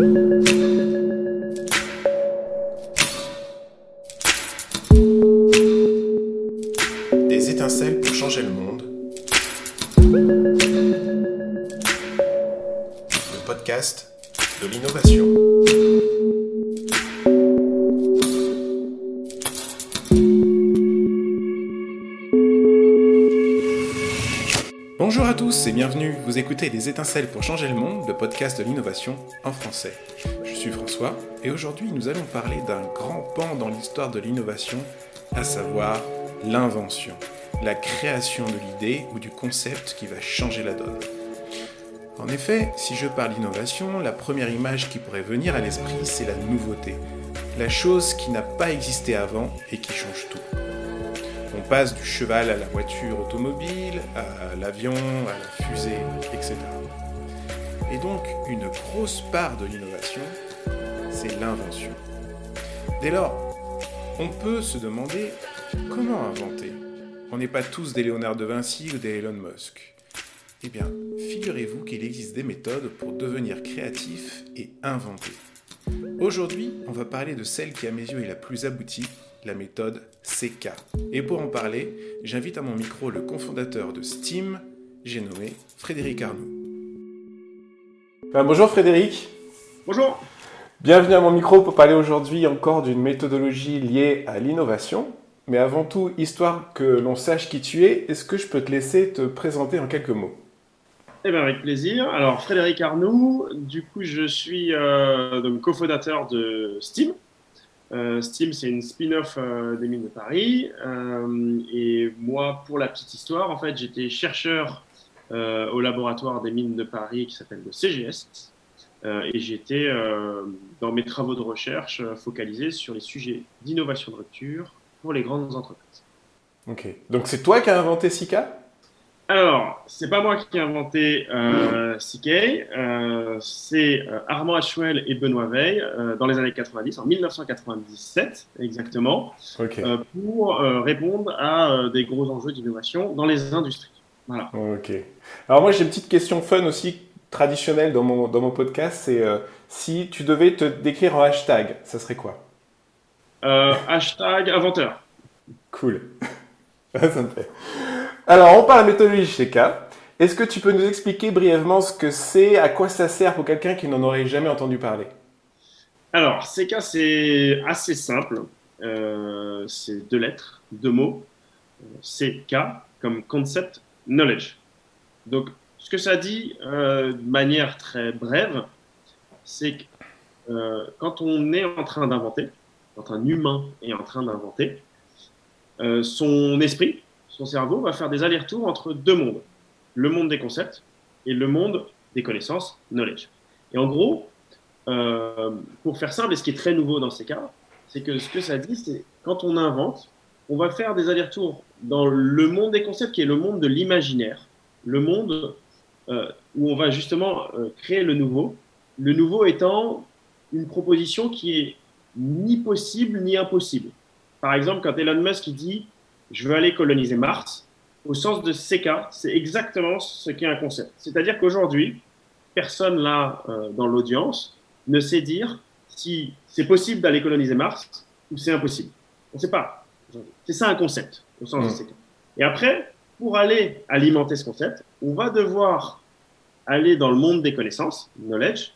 Des étincelles pour changer le monde. Le podcast de l'innovation. Et bienvenue. Vous écoutez Des étincelles pour changer le monde, le podcast de l'innovation en français. Je suis François et aujourd'hui nous allons parler d'un grand pan dans l'histoire de l'innovation, à savoir l'invention, la création de l'idée ou du concept qui va changer la donne. En effet, si je parle d'innovation, la première image qui pourrait venir à l'esprit, c'est la nouveauté, la chose qui n'a pas existé avant et qui change tout. On passe du cheval à la voiture automobile, à l'avion, à la fusée, etc. Et donc, une grosse part de l'innovation, c'est l'invention. Dès lors, on peut se demander comment inventer On n'est pas tous des Léonard de Vinci ou des Elon Musk. Eh bien, figurez-vous qu'il existe des méthodes pour devenir créatif et inventer. Aujourd'hui, on va parler de celle qui à mes yeux est la plus aboutie, la méthode CK. Et pour en parler, j'invite à mon micro le cofondateur de Steam, j'ai nommé Frédéric Arnoux. Ben, bonjour Frédéric. Bonjour. Bienvenue à mon micro pour parler aujourd'hui encore d'une méthodologie liée à l'innovation. Mais avant tout, histoire que l'on sache qui tu es, est-ce que je peux te laisser te présenter en quelques mots? Eh bien, avec plaisir. Alors, Frédéric Arnoux, du coup, je suis euh, donc cofondateur de Steam. Euh, Steam, c'est une spin-off euh, des mines de Paris. Euh, et moi, pour la petite histoire, en fait, j'étais chercheur au laboratoire des mines de Paris qui s'appelle le CGS. Et j'étais, dans mes travaux de recherche, focalisé sur les sujets d'innovation de rupture pour les grandes entreprises. Ok. Donc, c'est toi qui as inventé Sika? Alors, c'est pas moi qui ai inventé euh, CK, euh, c'est euh, Armand Achuel et Benoît Veil euh, dans les années 90, en 1997 exactement, pour répondre à des gros enjeux d'innovation dans les industries. Voilà. Ok. Alors moi j'ai une petite question fun aussi traditionnelle dans mon, dans mon podcast, c'est si tu devais te décrire en hashtag, ça serait quoi? Hashtag inventeur. Cool. ça me plaît. Alors on parle de méthodologie chez K. Est-ce que tu peux nous expliquer brièvement ce que c'est, à quoi ça sert pour quelqu'un qui n'en aurait jamais entendu parler? Alors, CK, c'est assez simple. Euh, c'est deux lettres, deux mots. Euh, CK comme concept knowledge. Donc, ce que ça dit euh, de manière très brève, c'est que quand on est en train d'inventer, quand un humain est en train d'inventer, son esprit, son cerveau va faire des allers-retours entre deux mondes. Le monde des concepts et le monde des connaissances, knowledge. Et en gros, euh, pour faire simple, et ce qui est très nouveau dans ces cas, c'est que ce que ça dit, c'est quand on invente, on va faire des allers-retours dans le monde des concepts qui est le monde de l'imaginaire, le monde euh, où on va justement euh, créer le nouveau, le nouveau étant une proposition qui est ni possible ni impossible. Par exemple, quand Elon Musk dit je veux aller coloniser Mars, au sens de CK, c'est exactement ce qu'est un concept. C'est-à-dire qu'aujourd'hui, personne là euh, dans l'audience ne sait dire si c'est possible d'aller coloniser Mars ou c'est impossible. On ne sait pas. C'est ça un concept au sens de CK. Et après, pour aller alimenter ce concept, on va devoir aller dans le monde des connaissances, knowledge,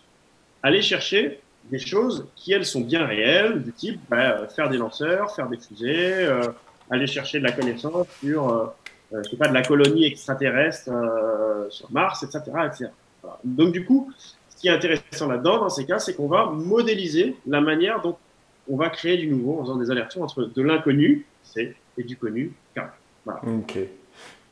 aller chercher des choses qui, elles, sont bien réelles, du type bah, euh, faire des lanceurs, faire des fusées, euh, aller chercher de la connaissance sur, euh, euh, je sais pas, de la colonie extraterrestre euh, sur Mars, etc. etc. Voilà. Donc, du coup, ce qui est intéressant là-dedans, dans ces cas, c'est qu'on va modéliser la manière dont on va créer du nouveau en faisant des allers-retours entre de l'inconnu, C, et du connu, K. Ok.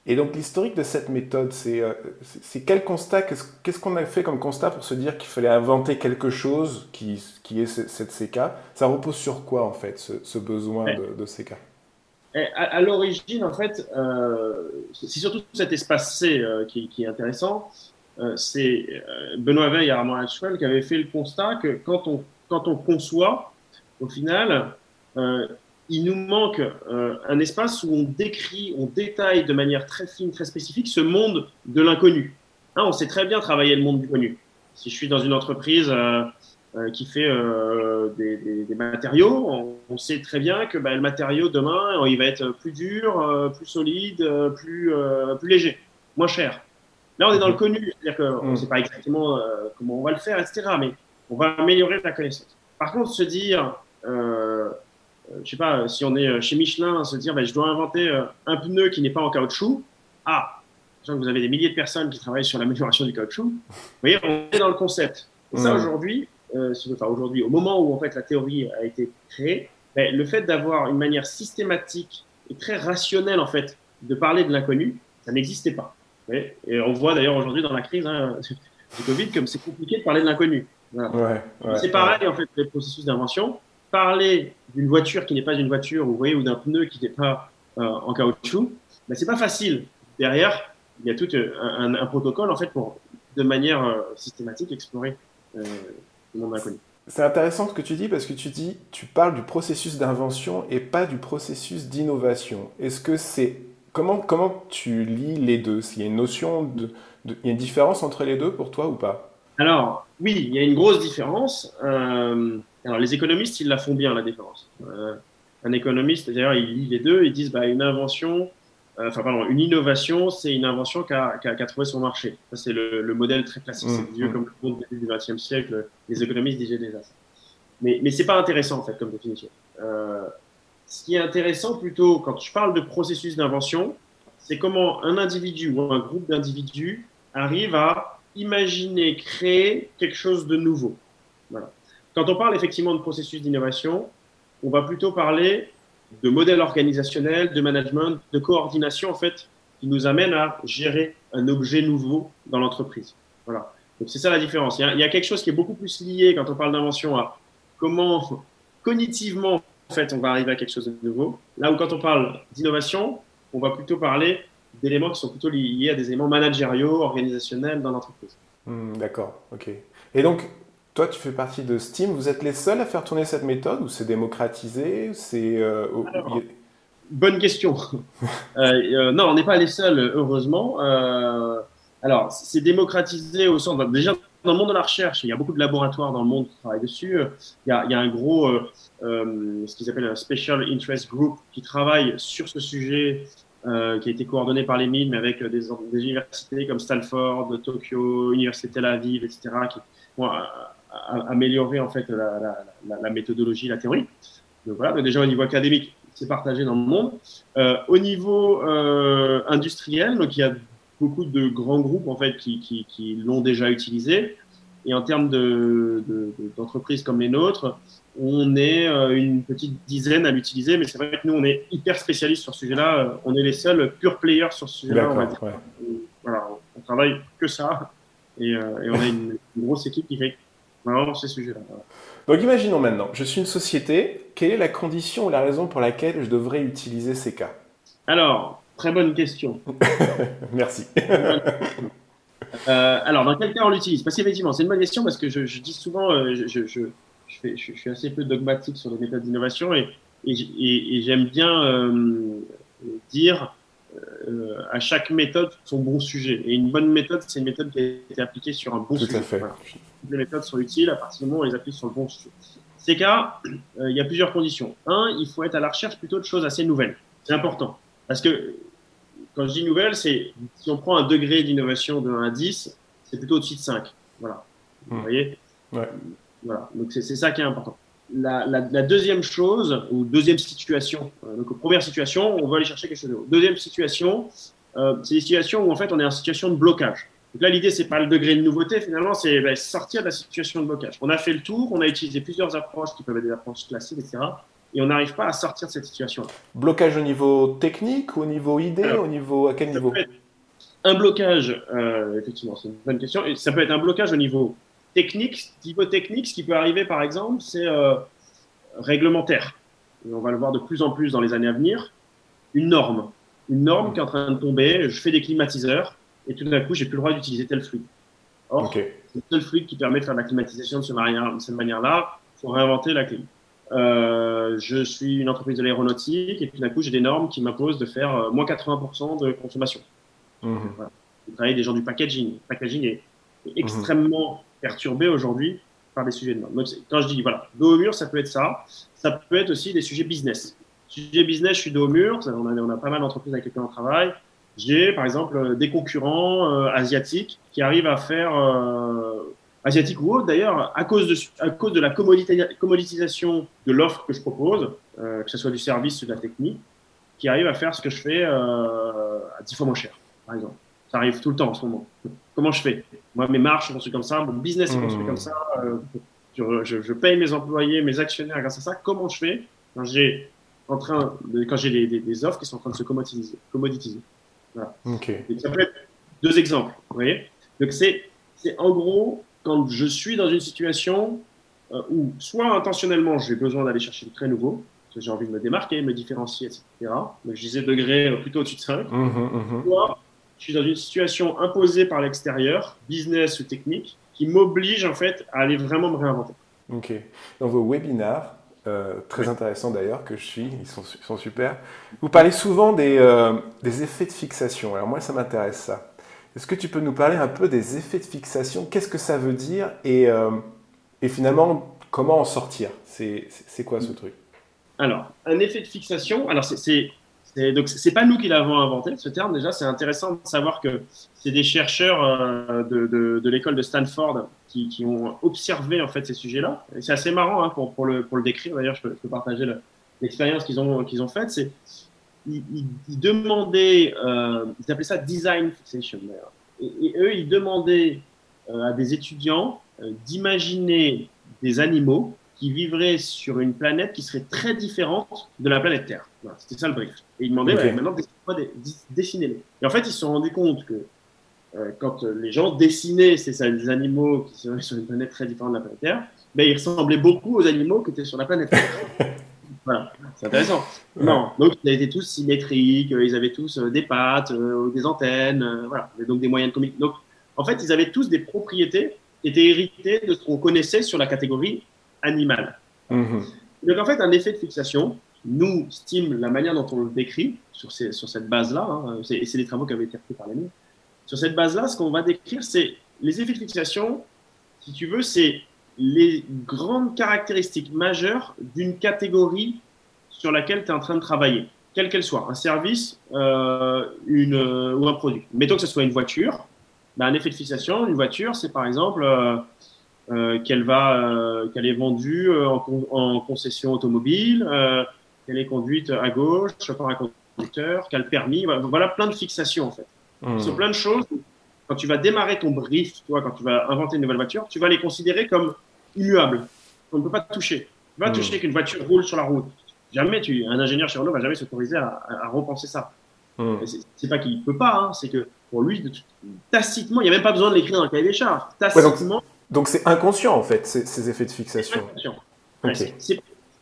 Et donc l'historique de cette méthode, c'est euh, c'est- c'est quel constat, qu'est-ce qu'est-ce qu'on a fait comme constat pour se dire qu'il fallait inventer quelque chose qui, qui est ce- cette CK Ça repose sur quoi en fait, ce, ce besoin Ouais. de, de CK à, à l'origine, en fait, euh, c'est surtout cet espace C euh, qui, qui est intéressant. Euh, c'est euh, Benoît Veil et Armand Hatchwell qui avaient fait le constat que quand on, quand on conçoit, au final, euh, il nous manque euh, un espace où on décrit, on détaille de manière très fine, très spécifique ce monde de l'inconnu. Hein, on sait très bien travailler le monde du connu. Si je suis dans une entreprise euh, euh, qui fait euh, des, des, matériaux. On, sait très bien que bah, le matériau demain, il va être plus dur, euh, plus solide, plus, plus léger, moins cher. Là, on est dans le connu, c'est-à-dire qu'on ne mm. sait pas exactement comment on va le faire, etc. Mais on va améliorer la connaissance. Par contre, se dire, je sais pas, si on est chez Michelin, se dire, bah, je dois inventer un pneu qui n'est pas en caoutchouc. Ah, vous avez des milliers de personnes qui travaillent sur l'amélioration du caoutchouc. Vous voyez, on est dans le concept. Et ça, aujourd'hui, euh, enfin aujourd'hui, au moment où en fait la théorie a été créée, ben, le fait d'avoir une manière systématique et très rationnelle en fait de parler de l'inconnu, ça n'existait pas. Et on voit d'ailleurs aujourd'hui dans la crise hein, du Covid comme c'est compliqué de parler de l'inconnu. c'est pareil en fait les processus d'invention. Parler d'une voiture qui n'est pas une voiture, vous voyez, ou d'un pneu qui n'est pas euh, en caoutchouc, ben, c'est pas facile. Derrière, il y a tout euh, un, protocole en fait pour de manière euh, systématique explorer euh, monde inconnu. C'est intéressant ce que tu dis parce que tu dis, tu parles du processus d'invention et pas du processus d'innovation. Est-ce que c'est comment comment tu lis les deux? S'il y a une notion de, il y a une différence entre les deux pour toi ou pas? Alors oui, il y a une grosse différence. alors les économistes, ils la font bien la différence. un économiste, d'ailleurs, il lit les deux, ils disent bah, une invention, euh, enfin pardon, une innovation, c'est une invention qui a, trouvé son marché. Ça, c'est le, modèle très classique. Mmh, c'est vieux mmh. comme le monde du XXe siècle. Les économistes disaient déjà ça. Mais, mais c'est pas intéressant, en fait, comme définition. Euh, ce qui est intéressant, plutôt, quand je parle de processus d'invention, c'est comment un individu ou un groupe d'individus arrive à imaginer, créer quelque chose de nouveau. Voilà. Quand on parle effectivement de processus d'innovation, on va plutôt parler de modèle organisationnel, de management, de coordination, en fait, qui nous amène à gérer un objet nouveau dans l'entreprise. Voilà. Donc, c'est ça la différence. Il y, a, quelque chose qui est beaucoup plus lié quand on parle d'invention à comment, cognitivement, en fait, on va arriver à quelque chose de nouveau. Là où, quand on parle d'innovation, on va plutôt parler d'éléments qui sont plutôt liés à des éléments managériaux, organisationnels dans l'entreprise. Hmm, d'accord, ok. Et donc, toi, tu fais partie de Steam. Vous êtes les seuls à faire tourner cette méthode ou c'est démocratisé C'est euh, bonne question. Euh, euh, non, on n'est pas les seuls, heureusement. alors, c'est démocratisé au sens déjà dans le monde de la recherche. Il y a beaucoup de laboratoires dans le monde qui travaillent dessus. Il y a, il y a un gros, ce qu'ils appellent un special interest group, qui travaille sur ce sujet. qui a été coordonné par les mines, mais avec des, des universités comme Stanford, Tokyo, Université Tel Aviv, etc., qui améliorer en fait la, méthodologie, la théorie. Donc voilà, déjà au niveau académique, c'est partagé dans le monde. Euh, au niveau euh, industriel, donc il y a beaucoup de grands groupes en fait qui, qui, l'ont déjà utilisé. Et en termes d'entreprises de, comme les nôtres, on est euh, une petite dizaine à l'utiliser, mais c'est vrai que nous, on est hyper spécialistes sur ce sujet-là. On est les seuls pure players sur ce sujet-là. On, voilà, on travaille que ça. Et, on a une, une, grosse équipe qui fait donc imaginons maintenant, je suis une société, quelle est la condition ou la raison pour laquelle je devrais utiliser ces cas? Alors, très bonne question. Merci. Euh, alors, dans quel cas on l'utilise? Parce qu'effectivement, c'est une bonne question parce que je, dis souvent, euh, je, je, fais, je, suis assez peu dogmatique sur les méthodes d'innovation et, et, j'aime bien euh, dire euh, à chaque méthode son bon sujet. Et une bonne méthode, c'est une méthode qui a été appliquée sur un bon sujet. Tout à fait. Les méthodes sont utiles à partir du moment où on les applique sur le bon sujet. Ces cas, euh, il y a plusieurs conditions. Un, il faut être à la recherche plutôt de choses assez nouvelles. C'est important. Parce que quand je dis nouvelle, c'est si on prend un degré d'innovation de 1 à 10, c'est plutôt au-dessus de 5. Voilà. Vous hmm. voyez? Ouais. Voilà. Donc c'est ça qui est important la, deuxième chose, ou deuxième situation, euh, donc première situation, on va aller chercher quelque chose de nouveau. Deuxième situation, euh, c'est des situations où en fait on est en situation de blocage. Donc là, l'idée, c'est pas le degré de nouveauté, finalement, c'est ben, sortir de la situation de blocage. On a fait le tour, on a utilisé plusieurs approches qui peuvent être des approches classiques, etc. Et on n'arrive pas à sortir de cette situation. Blocage au niveau technique, au niveau idée, au niveau à quel niveau Un blocage, euh, effectivement, c'est une bonne question. Et ça peut être un blocage au niveau technique, niveau technique, ce qui peut arriver par exemple, c'est euh, réglementaire. Et on va le voir de plus en plus dans les années à venir. Une norme. Une norme qui est en train de tomber. Je fais des climatiseurs et tout d'un coup, j'ai plus le droit d'utiliser tel fluide. Or, c'est le seul fluide qui permet de faire de la climatisation de, cette manière-là. Il faut réinventer la clim. Euh, je suis une entreprise de l'aéronautique et tout d'un coup, j'ai des normes qui m'imposent de faire euh, moins 80% de consommation. Mmh. Voilà. Je travaille des gens du packaging. Le packaging est, est extrêmement perturbé aujourd'hui par des sujets de normes. Quand je dis voilà, dos au mur, ça peut être ça. Ça peut être aussi des sujets business. Sujet business, je suis dos au mur. On a, on a pas mal d'entreprises avec lesquelles on travaille. J'ai par exemple des concurrents asiatiques qui arrivent à faire asiatique ou autre d'ailleurs, à cause de, à cause de la commoditisation de l'offre que je propose, euh, que ce soit du service ou de la technique, qui arrive à faire ce que je fais euh, à 10 fois moins cher, par exemple. Ça arrive tout le temps en ce moment. Comment je fais? Moi, mes marches sont construites comme ça, mon business est construit mmh. comme ça, euh, je, je, paye mes employés, mes actionnaires grâce à ça. Comment je fais quand j'ai en train de, quand j'ai des, des, offres qui sont en train de se commoditiser, commoditiser? Voilà. ça peut être deux exemples, vous voyez? Donc c'est en gros quand je suis dans une situation euh, où soit intentionnellement j'ai besoin d'aller chercher du très nouveau, parce que j'ai envie de me démarquer, me différencier, etc. Donc je disais degré euh, plutôt au-dessus de 5. Mmh, mmh, mmh. Soit je suis dans une situation imposée par l'extérieur, business ou technique, qui m'oblige en fait à aller vraiment me réinventer. Ok. Dans vos webinars, euh, très intéressants d'ailleurs, que je suis, ils sont, sont, super, vous parlez souvent des, des effets de fixation. Alors moi, ça m'intéresse ça. Est-ce que tu peux nous parler un peu des effets de fixation? Qu'est-ce que ça veut dire? Et, euh, et finalement, comment en sortir? C'est quoi ce truc? Alors, un effet de fixation, alors c'est donc c'est pas nous qui l'avons inventé ce terme déjà. C'est intéressant de savoir que c'est des chercheurs euh, de, l'école de Stanford qui, ont observé en fait ces sujets-là. C'est assez marrant hein, pour, le, décrire. D'ailleurs, je, peux partager l'expérience qu'ils ont faite. Ils, demandaient, euh, ils appelaient ça design fixation Et, eux, ils demandaient euh, à des étudiants d'imaginer des animaux qui vivraient sur une planète qui serait très différente de la planète Terre. C'était ça le brief. Et ils demandaient okay. maintenant dessinez-les. Et en fait, ils se sont rendus compte que quand les gens dessinaient ces, animaux qui seraient sur une planète très différente de la planète Terre, ben, ils ressemblaient beaucoup aux animaux qui étaient sur la planète Terre. Voilà, c'est intéressant. Non, donc ils étaient tous symétriques, euh, ils avaient tous euh, des pattes, euh, des antennes, voilà, donc des moyens de communication. Donc, en fait, ils avaient tous des propriétés qui étaient héritées de ce qu'on connaissait sur la catégorie animale. Mhm. Donc, en fait, un effet de fixation nous stime la manière dont on le décrit sur, ces, sur cette base-là, hein, et c'est des travaux qui avaient été faits par les Sur cette base-là, ce qu'on va décrire, c'est les effets de fixation, si tu veux, c'est les grandes caractéristiques majeures d'une catégorie sur laquelle tu es en train de travailler, quelle qu'elle soit, un service euh, une, euh, ou un produit. Mettons que ce soit une voiture, ben, un effet de fixation, une voiture, c'est par exemple euh, qu'elle va, qu'elle est vendue en, concession automobile, qu'elle est conduite à gauche par un conducteur, qu'elle permis, voilà plein de fixations en fait. Mmh. Sur plein de choses quand tu vas démarrer ton brief, toi, quand tu vas inventer une nouvelle voiture, tu vas les considérer comme immuables. On ne peut pas toucher. Tu vas hmm. toucher qu'une voiture roule sur la route. Jamais tu, un ingénieur chez Renault va jamais s'autoriser à, à, repenser ça. Hmm. C'est pas qu'il peut pas, hein, c'est que pour lui, tacitement, il n'y a même pas besoin de l'écrire dans le cahier des charges. Tacitement. donc c'est inconscient en fait, ces, effets de fixation.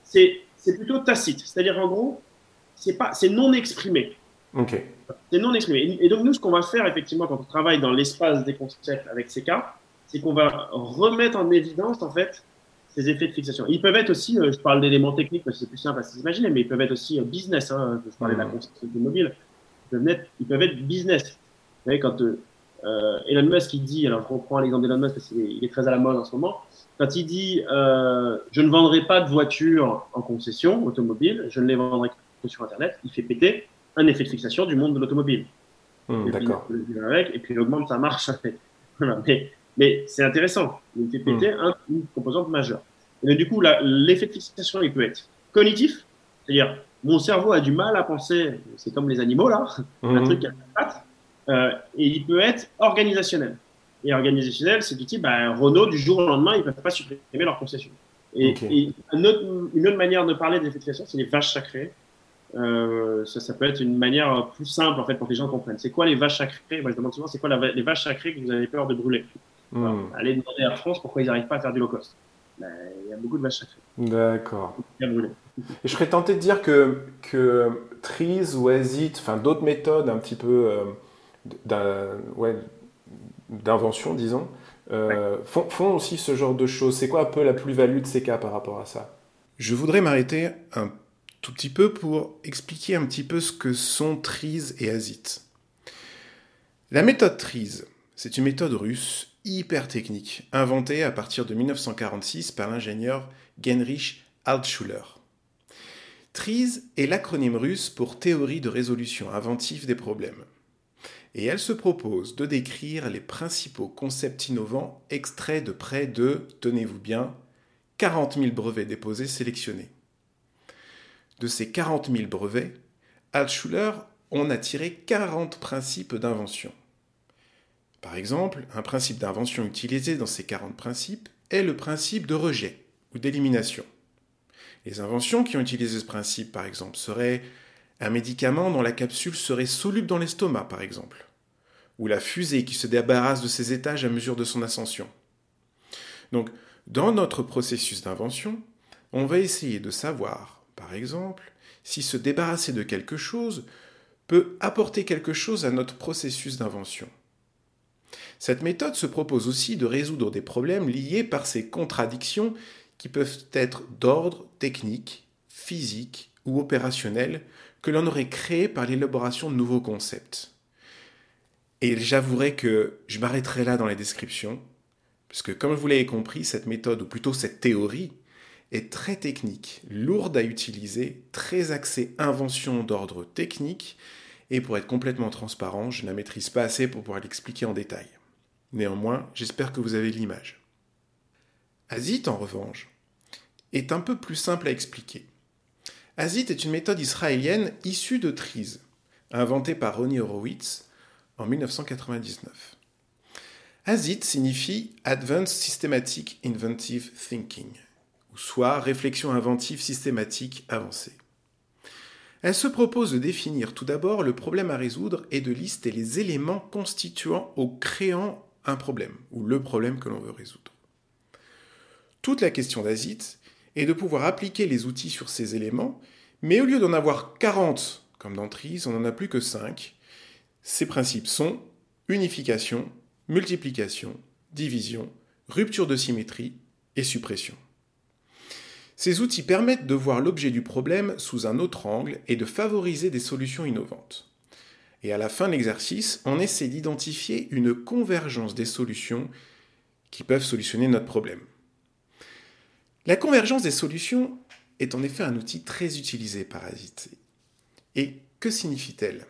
C'est plutôt tacite. C'est-à-dire en gros, c'est non exprimé. C'est non exprimé. Et donc, nous, ce qu'on va faire, effectivement, quand on travaille dans l'espace des concepts avec ces cas, c'est qu'on va remettre en évidence, en fait, ces effets de fixation. Ils peuvent être aussi, euh, je parle d'éléments techniques parce que c'est plus simple à s'imaginer, mais ils peuvent être aussi euh, business. Hein, je parlais de la mmh. mobile. Ils peuvent, être, ils peuvent être business. Vous voyez, quand euh, Elon Musk, il dit, alors je reprends l'exemple d'Elon Musk parce qu'il est très à la mode en ce moment, quand il dit je ne vendrai pas de voitures en concession automobile, je ne les vendrai que sur Internet, il fait péter un effet de fixation du monde de l'automobile. Mmh, D'accord. Et puis il augmente sa marche. mais, mais c'est intéressant. Il fait péter mmh. une composante majeure. Et du coup, l'effet de fixation, il peut être cognitif, c'est-à-dire mon cerveau a du mal à penser, c'est comme les animaux là, un mmh. truc euh, et il peut être organisationnel. Et organisationnel, c'est du type, bah, Renault, du jour au lendemain, ils ne peuvent pas supprimer leur concession. Et, une, autre, manière de parler des fixation, c'est les vaches sacrées. Euh, ça, ça, peut être une manière plus simple en fait pour que les gens comprennent. C'est quoi les vaches sacrées? Moi, je demande souvent c'est quoi les vaches sacrées que vous avez peur de brûler? Hmm. Allez demander à France pourquoi ils n'arrivent pas à faire du low cost. Ben, il y a beaucoup de vaches sacrées. D'accord. Et je serais tenté de dire que, que Trees ou Azit, enfin d'autres méthodes un petit peu euh, d'invention, disons, euh, font, font aussi ce genre de choses. C'est quoi un peu la plus-value de ces cas par rapport à ça? Je voudrais m'arrêter un tout petit peu pour expliquer un petit peu ce que sont Trees et Azit. La méthode Trees, c'est une méthode russe hyper technique, inventé à partir de 1946 par l'ingénieur Genrich Altschuler. TRIZ est l'acronyme russe pour Théorie de résolution inventive des problèmes. Et elle se propose de décrire les principaux concepts innovants extraits de près de, tenez-vous bien, 40 000 brevets déposés sélectionnés. De ces 40 000 brevets, Altschuler en a tiré 40 principes d'invention. Par exemple, un principe d'invention utilisé dans ces 40 principes est le principe de rejet ou d'élimination. Les inventions qui ont utilisé ce principe, par exemple, seraient un médicament dont la capsule serait soluble dans l'estomac, par exemple, ou la fusée qui se débarrasse de ses étages à mesure de son ascension. Donc, dans notre processus d'invention, on va essayer de savoir, par exemple, si se débarrasser de quelque chose peut apporter quelque chose à notre processus d'invention. Cette méthode se propose aussi de résoudre des problèmes liés par ces contradictions qui peuvent être d'ordre technique, physique ou opérationnel que l'on aurait créé par l'élaboration de nouveaux concepts. Et j'avouerai que je m'arrêterai là dans les descriptions, puisque comme vous l'avez compris, cette méthode, ou plutôt cette théorie, est très technique, lourde à utiliser, très axée invention d'ordre technique, et pour être complètement transparent, je ne la maîtrise pas assez pour pouvoir l'expliquer en détail. Néanmoins, j'espère que vous avez l'image. Azit, en revanche, est un peu plus simple à expliquer. Azit est une méthode israélienne issue de TRIZ, inventée par Ronnie Horowitz en 1999. Azit signifie Advanced Systematic Inventive Thinking, ou soit réflexion inventive systématique avancée. Elle se propose de définir tout d'abord le problème à résoudre et de lister les éléments constituant ou créant un problème, ou le problème que l'on veut résoudre. Toute la question d'Azit est de pouvoir appliquer les outils sur ces éléments, mais au lieu d'en avoir 40 comme dans TRIS, on n'en a plus que 5. Ces principes sont unification, multiplication, division, rupture de symétrie et suppression. Ces outils permettent de voir l'objet du problème sous un autre angle et de favoriser des solutions innovantes. Et à la fin de l'exercice, on essaie d'identifier une convergence des solutions qui peuvent solutionner notre problème. La convergence des solutions est en effet un outil très utilisé par Azit. Et que signifie-t-elle?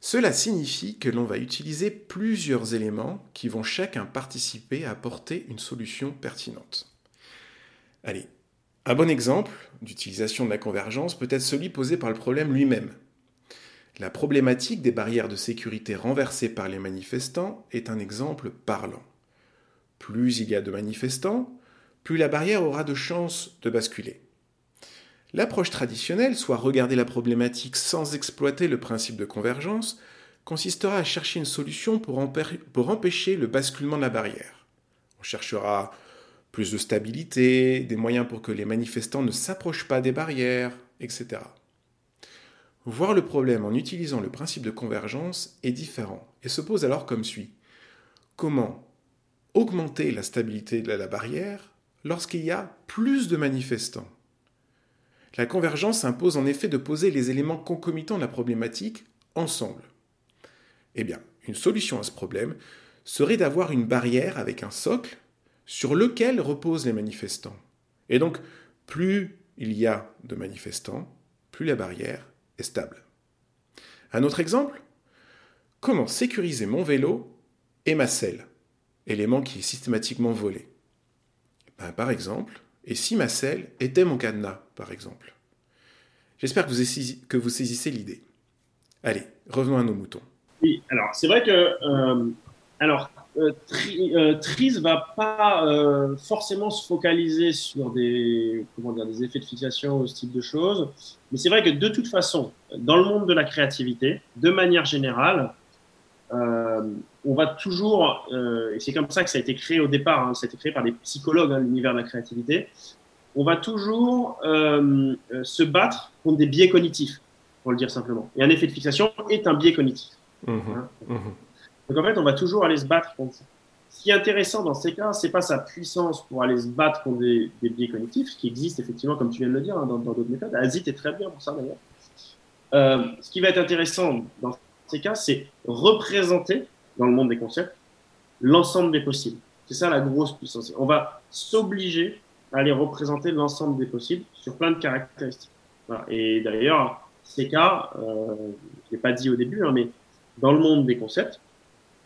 Cela signifie que l'on va utiliser plusieurs éléments qui vont chacun participer à apporter une solution pertinente. Allez, un bon exemple d'utilisation de la convergence peut être celui posé par le problème lui-même. La problématique des barrières de sécurité renversées par les manifestants est un exemple parlant. Plus il y a de manifestants, plus la barrière aura de chances de basculer. L'approche traditionnelle, soit regarder la problématique sans exploiter le principe de convergence, consistera à chercher une solution pour, empêcher le basculement de la barrière. On cherchera plus de stabilité, des moyens pour que les manifestants ne s'approchent pas des barrières, etc. Voir le problème en utilisant le principe de convergence est différent et se pose alors comme suit. Comment augmenter la stabilité de la barrière lorsqu'il y a plus de manifestants La convergence impose en effet de poser les éléments concomitants de la problématique ensemble. Eh bien, une solution à ce problème serait d'avoir une barrière avec un socle sur lequel reposent les manifestants. Et donc, plus il y a de manifestants, plus la barrière est stable. Un autre exemple Comment sécuriser mon vélo et ma selle, élément qui est systématiquement volé ben, Par exemple, et si ma selle était mon cadenas, par exemple J'espère que, que vous, saisissez l'idée. Allez, revenons à nos moutons. Oui, alors c'est vrai que euh, alors euh, euh, Tris va pas euh, forcément se focaliser sur des, comment dire, des effets de fixation ou ce type de choses, mais c'est vrai que de toute façon, dans le monde de la créativité, de manière générale, on va toujours, et c'est comme ça que ça a été créé au départ, hein, ça a été créé par des psychologues, hein, l'univers de la créativité, on va toujours se battre contre des biais cognitifs, pour le dire simplement. Et un effet de fixation est un biais cognitif. Mmh hein. mmh donc en fait, on va toujours aller se battre contre ça. Ce qui est intéressant dans ces cas, c'est pas sa puissance pour aller se battre contre des, biais cognitifs, qui existent effectivement, comme tu viens de le dire, hein, dans d'autres méthodes. Azit est très bien pour ça d'ailleurs. Euh, ce qui va être intéressant dans cas, c'est représenter dans le monde des concepts l'ensemble des possibles. C'est ça la grosse puissance. On va s'obliger à aller représenter l'ensemble des possibles sur plein de caractéristiques. Et d'ailleurs, ces cas, euh, je l'ai pas dit au début, hein, mais dans le monde des concepts,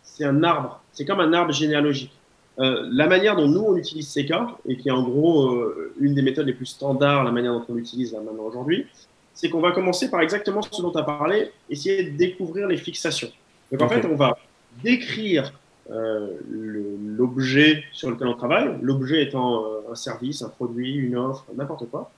c'est un arbre, c'est comme un arbre généalogique. Euh, la manière dont nous on utilise cas, et qui est en gros euh, une des méthodes les plus standards, la manière dont on l'utilise maintenant aujourd'hui, c'est qu'on va commencer par exactement ce dont tu as parlé, essayer de découvrir les fixations. Donc en fait, on va décrire euh, l'objet sur lequel on travaille, l'objet étant un service, un produit, une offre, n'importe quoi.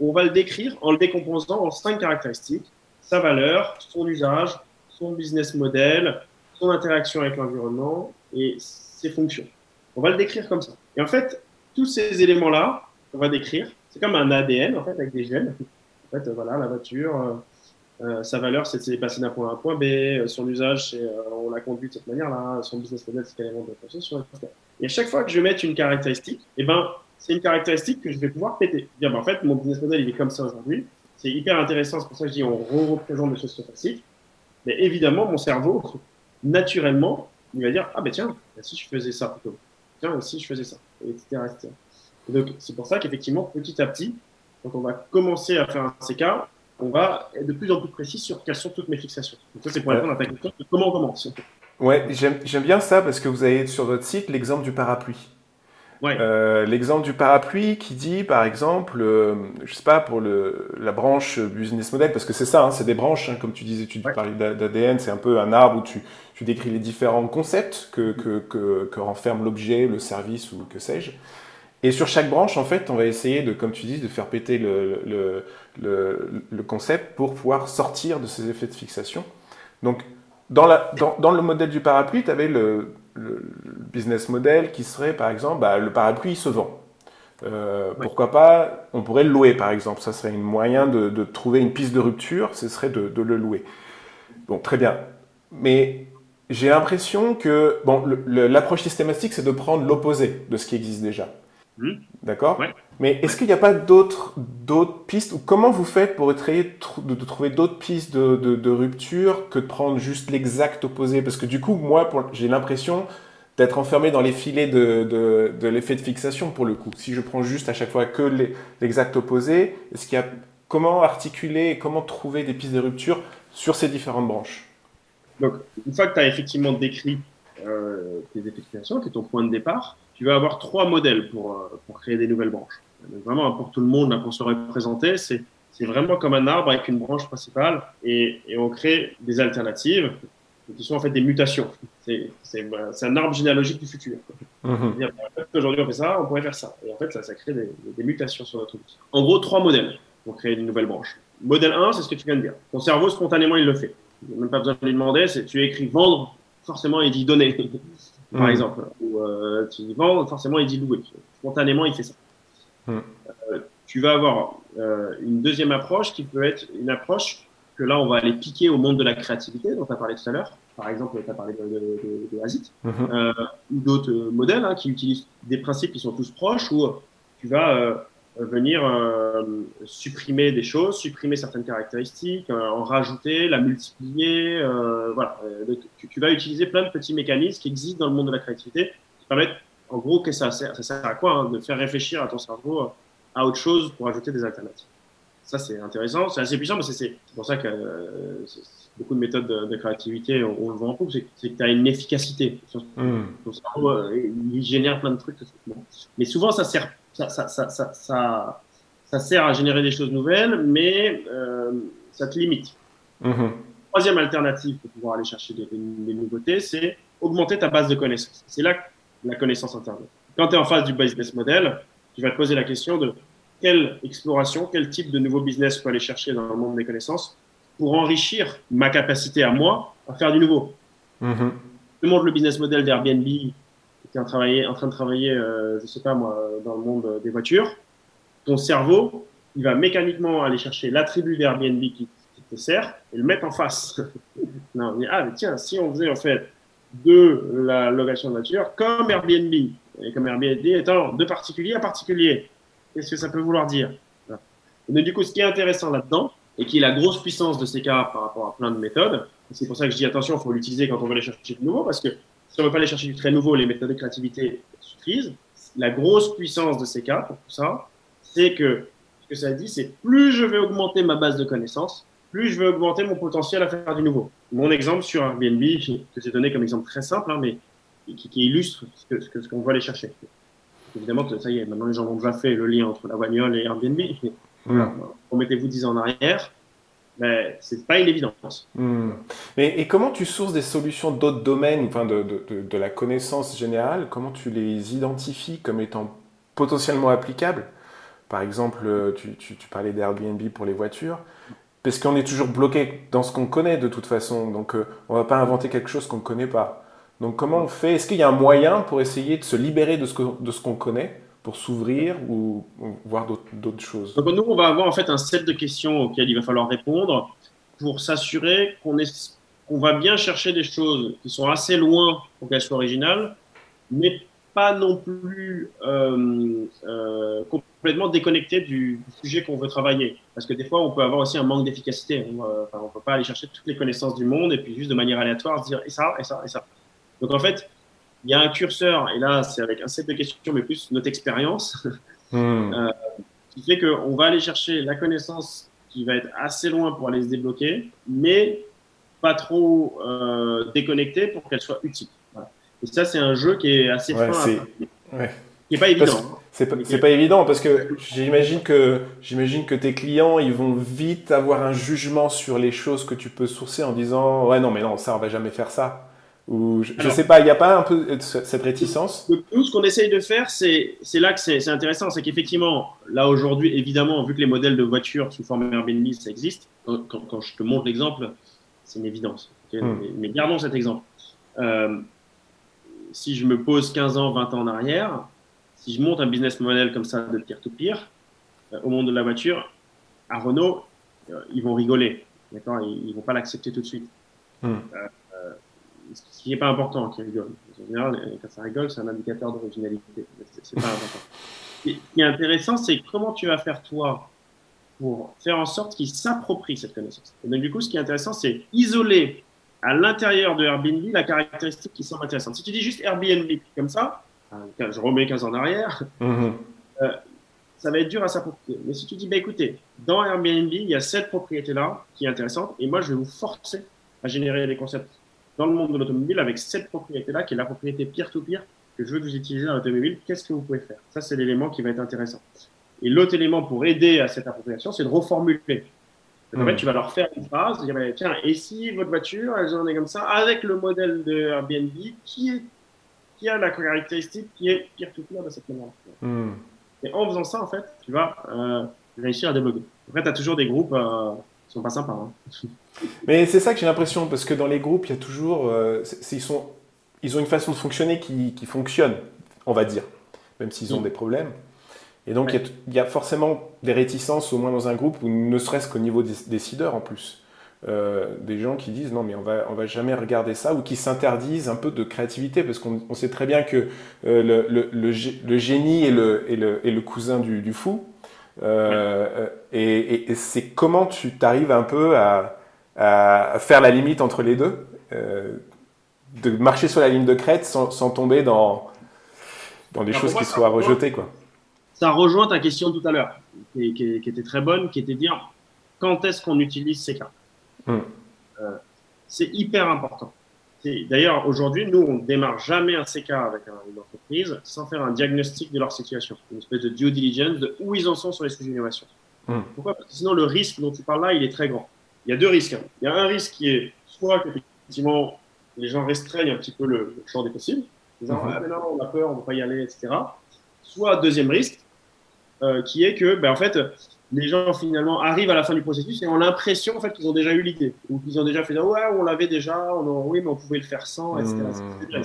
On va le décrire en le décomposant en cinq caractéristiques sa valeur, son usage, son business model, son interaction avec l'environnement et ses fonctions. On va le décrire comme ça. Et en fait, tous ces éléments-là, on va décrire, c'est comme un ADN en fait avec des gènes. En fait, voilà, la voiture, euh, euh, sa valeur, c'est de passer d'un point A à un point B. Euh, son usage, c'est on la conduit de cette manière-là. Son business model, c'est qu'elle de processus. Et à chaque fois que je vais mettre une caractéristique, eh ben, c'est une caractéristique que je vais pouvoir péter. Dire, ben, en fait, mon business model, il est comme ça aujourd'hui. C'est hyper intéressant. C'est pour ça que je dis, on représente des choses sur. Mais évidemment, mon cerveau, naturellement, il va dire, ah ben tiens, si je faisais ça plutôt tiens, aussi, je faisais ça, etc. donc, c'est pour ça qu'effectivement, petit à petit, quand on va commencer à faire un CK, on va être de plus en plus précis sur quelles sont toutes mes fixations. Donc, ça, c'est pour répondre à ta question comment on commence. Ouais, j'aime bien ça parce que vous avez sur votre site l'exemple du parapluie. Euh, l'exemple du parapluie qui dit, par exemple, euh, je sais pas, pour le, la branche business model, parce que c'est ça, hein, c'est des branches, hein, comme tu disais, tu parlais d'ADN, c'est un peu un arbre où tu, tu décris les différents concepts que, que, que, que renferme l'objet, le service ou que sais-je. Et sur chaque branche, en fait, on va essayer de, comme tu dis, de faire péter le, le, le, le concept pour pouvoir sortir de ces effets de fixation. Donc, dans, la, dans, dans le modèle du parapluie, tu avais le, le, business model qui serait, par exemple, bah, le parapluie se vend. Euh, pourquoi pas, on pourrait le louer, par exemple. Ça serait un moyen de, trouver une piste de rupture, ce serait de, le louer. Bon, très bien. Mais j'ai l'impression que, bon, l'approche systématique, c'est de prendre l'opposé de ce qui existe déjà. Mmh. D'accord. Mais est-ce qu'il n'y a pas d'autres pistes ou comment vous faites pour essayer de, trouver d'autres pistes de, rupture que de prendre juste l'exact opposé? Parce que du coup, moi, j'ai l'impression d'être enfermé dans les filets de, l'effet de fixation pour le coup. Si je prends juste à chaque fois que l'exact opposé, est-ce qu'il y a comment articuler et comment trouver des pistes de rupture sur ces différentes branches? Donc, une fois que tu as effectivement décrit euh, tes effets de fixation, qui est ton point de départ, tu vas avoir trois modèles pour, euh, pour créer des nouvelles branches. vraiment, pour tout le monde, pour se représenter, c'est vraiment comme un arbre avec une branche principale et, et on crée des alternatives qui sont en fait des mutations. C'est un arbre généalogique du futur. Mhm. Aujourd'hui, on fait ça, on pourrait faire ça. Et en fait, ça, ça crée des, des, mutations sur notre outil. En gros, trois modèles pour créer une nouvelle branche. Modèle 1, c'est ce que tu viens de dire. Ton cerveau, spontanément, il le fait. Il n'a même pas besoin de lui demander. C'est tu écris vendre, forcément, il dit donner par mmh. exemple. Ou euh, tu vends, forcément, il dit louer. Spontanément, il fait ça. Mmh. Euh, tu vas avoir euh, une deuxième approche qui peut être une approche que là, on va aller piquer au monde de la créativité, dont tu as parlé tout à l'heure. Par exemple, tu as parlé de, de, de, Azit, mmh. ou d'autres modèles hein, qui utilisent des principes qui sont tous proches, où tu vas venir euh, supprimer des choses, supprimer certaines caractéristiques, euh, en rajouter, la multiplier. Euh, voilà. Tu, vas utiliser plein de petits mécanismes qui existent dans le monde de la créativité qui permettent, en gros, que ça sert, ça sert à quoi hein, De faire réfléchir à ton cerveau à autre chose pour ajouter des alternatives. Ça, c'est intéressant, c'est assez puissant, mais c'est pour ça que beaucoup de méthodes de, créativité, on, le voit en couple, c'est que tu as une efficacité. Mmh. Ton cerveau, il génère plein de trucs. Mais souvent, ça sert ça, ça, ça, ça, ça, sert à générer des choses nouvelles, mais euh, ça te limite. Mm-hmm. Troisième alternative pour pouvoir aller chercher des, nouveautés, c'est augmenter ta base de connaissances. C'est là la connaissance internet. Quand tu es en face du business model, tu vas te poser la question de quelle exploration, quel type de nouveau business je peux aller chercher dans le monde des connaissances pour enrichir ma capacité à moi à faire du nouveau. Mm-hmm. Je montre le business model d'Airbnb tu es en, train de travailler, euh, je sais pas moi, dans le monde des voitures, ton cerveau, il va mécaniquement aller chercher l'attribut d'Airbnb qui, te sert et le mettre en face. non, on dit, ah, mais tiens, si on faisait en fait de la location de voiture comme Airbnb, et comme Airbnb étant de particulier à particulier, qu'est-ce que ça peut vouloir dire? Et donc, du coup, ce qui est intéressant là-dedans, et qui est la grosse puissance de ces cas par rapport à plein de méthodes, c'est pour ça que je dis attention, il faut l'utiliser quand on veut aller chercher de nouveau, parce que si on ne veut pas aller chercher du très nouveau, les méthodes de créativité suffisent. La grosse puissance de ces cas, pour tout ça, c'est que ce que ça dit, c'est plus je vais augmenter ma base de connaissances, plus je vais augmenter mon potentiel à faire du nouveau. Mon exemple sur Airbnb, que j'ai donné comme exemple très simple, hein, mais qui, illustre ce qu'on ce qu'on va aller chercher. Évidemment ça y est, maintenant les gens ont déjà fait le lien entre la bagnole et Airbnb. Remettez-vous 10 ans en arrière, c'est pas une évidence. Hmm. Et, comment tu sources des solutions d'autres domaines, enfin de, de, de, la connaissance générale? Comment tu les identifies comme étant potentiellement applicables? Par exemple, tu, tu, tu parlais d'Airbnb pour les voitures. Parce qu'on est toujours bloqué dans ce qu'on connaît de toute façon. Donc, euh, on va pas inventer quelque chose qu'on ne connaît pas. Donc, comment on fait? Est-ce qu'il y a un moyen pour essayer de se libérer de ce qu'on connaît? Pour s'ouvrir ou, voir d'autres choses? Donc, nous, on va avoir en fait un set de questions auxquelles il va falloir répondre pour s'assurer qu'on qu'on va bien chercher des choses qui sont assez loin pour qu'elles soient originales, mais pas non plus euh, euh, complètement déconnecté du, sujet qu'on veut travailler. Parce que des fois, on peut avoir aussi un manque d'efficacité. On ne peut pas aller chercher toutes les connaissances du monde et puis juste de manière aléatoire dire et ça, et ça, et ça. Donc en fait, il y a un curseur, et là, c'est avec un set de questions, mais plus notre expérience, hmm. euh, qui fait qu'on va aller chercher la connaissance qui va être assez loin pour aller se débloquer, mais pas trop euh, déconnectée pour qu'elle soit utile. Et ça, c'est un jeu qui est assez fin. Ouais. Qui n'est pas évident. C'est pas, pas, évident parce que j'imagine que j'imagine que tes clients ils vont vite avoir un jugement sur les choses que tu peux sourcer en disant ouais non mais non ça on va jamais faire ça ou je, ne sais pas il n'y a pas un peu cette réticence? Nous ce qu'on essaye de faire c'est c'est là que c'est intéressant c'est qu'effectivement là aujourd'hui évidemment vu que les modèles de voitures sous forme Airbnb ça existe quand, quand, je te montre l'exemple c'est une évidence hmm. mais, gardons cet exemple euh, si je me pose 15 ans 20 ans en arrière si je monte un business model comme ça de peer-to-peer euh, au monde de la voiture, à Renault, euh, ils vont rigoler. D'accord? Ils ne vont pas l'accepter tout de suite. Hmm. Ce qui n'est pas important qu'ils rigolent. En général, quand ça rigole, c'est un indicateur d'originalité. C'est pas important. Ce qui est intéressant, c'est comment tu vas faire toi pour faire en sorte qu'ils s'approprient cette connaissance. Et donc, du coup, ce qui est intéressant, c'est isoler à l'intérieur de Airbnb la caractéristique qui semble intéressante. Si tu dis juste Airbnb comme ça, je remets 15 ans en arrière, mhm. euh, ça va être dur à s'approprier. Mais si tu dis, bah, écoutez, dans Airbnb, il y a cette propriété-là qui est intéressante, et moi, je vais vous forcer à générer des concepts dans le monde de l'automobile avec cette propriété-là, qui est la propriété peer-to-peer, que je veux que vous utilisez dans l'automobile. Qu'est-ce que vous pouvez faire? Ça, c'est l'élément qui va être intéressant. Et l'autre élément pour aider à cette appropriation, c'est de reformuler. En fait, mhm. tu vas leur faire une phrase, dire, bah, tiens, et si votre voiture, elle en est comme ça, avec le modèle de Airbnb, qui est qui a la caractéristique qui est peer-to-peer de cette manière. Hmm. Et en faisant ça, en fait, tu vas euh, réussir à débloquer. Après, tu as toujours des groupes euh, qui sont pas sympas. Hein. Mais c'est ça que j'ai l'impression, parce que dans les groupes, il y a toujours. Euh, ils, sont, ils ont une façon de fonctionner qui, qui fonctionne, on va dire, même s'ils ont hmm. des problèmes. Et donc, il y, a forcément des réticences, au moins dans un groupe, ou ne serait-ce qu'au niveau des décideurs en plus. Euh, des gens qui disent non mais on va on va jamais regarder ça ou qui s'interdisent un peu de créativité parce qu'on sait très bien que euh, le, le, le, génie est le, est le, est le cousin du, du fou euh, et, et, c'est comment tu t'arrives un peu à, à, faire la limite entre les deux de marcher sur la ligne de crête sans, sans tomber dans dans des choses qui soient rejetées quoi ça rejoint ta question tout à l'heure qui, qui, qui, était très bonne qui était de dire quand est-ce qu'on utilise ces cas Hmm. Euh, c'est hyper important. D'ailleurs, aujourd'hui, nous, on ne démarre jamais un CK avec une entreprise sans faire un diagnostic de leur situation, une espèce de due diligence de où ils en sont sur les sujets d'innovation. Hmm. Pourquoi? Parce que sinon, le risque dont tu parles là, il est très grand. Il y a deux risques. Hein. Il y a un risque qui est soit qu'effectivement, les gens restreignent un petit peu le, champ des possibles, en disant hmm. ah, mais non, on a peur, on ne va pas y aller, etc. Soit, deuxième risque, euh, qui est que, ben, en fait, les gens finalement arrivent à la fin du processus et ont l'impression en fait qu'ils ont déjà eu l'idée ou qu'ils ont déjà fait ouais on l'avait déjà on oui mais on pouvait le faire sans etc. Mmh.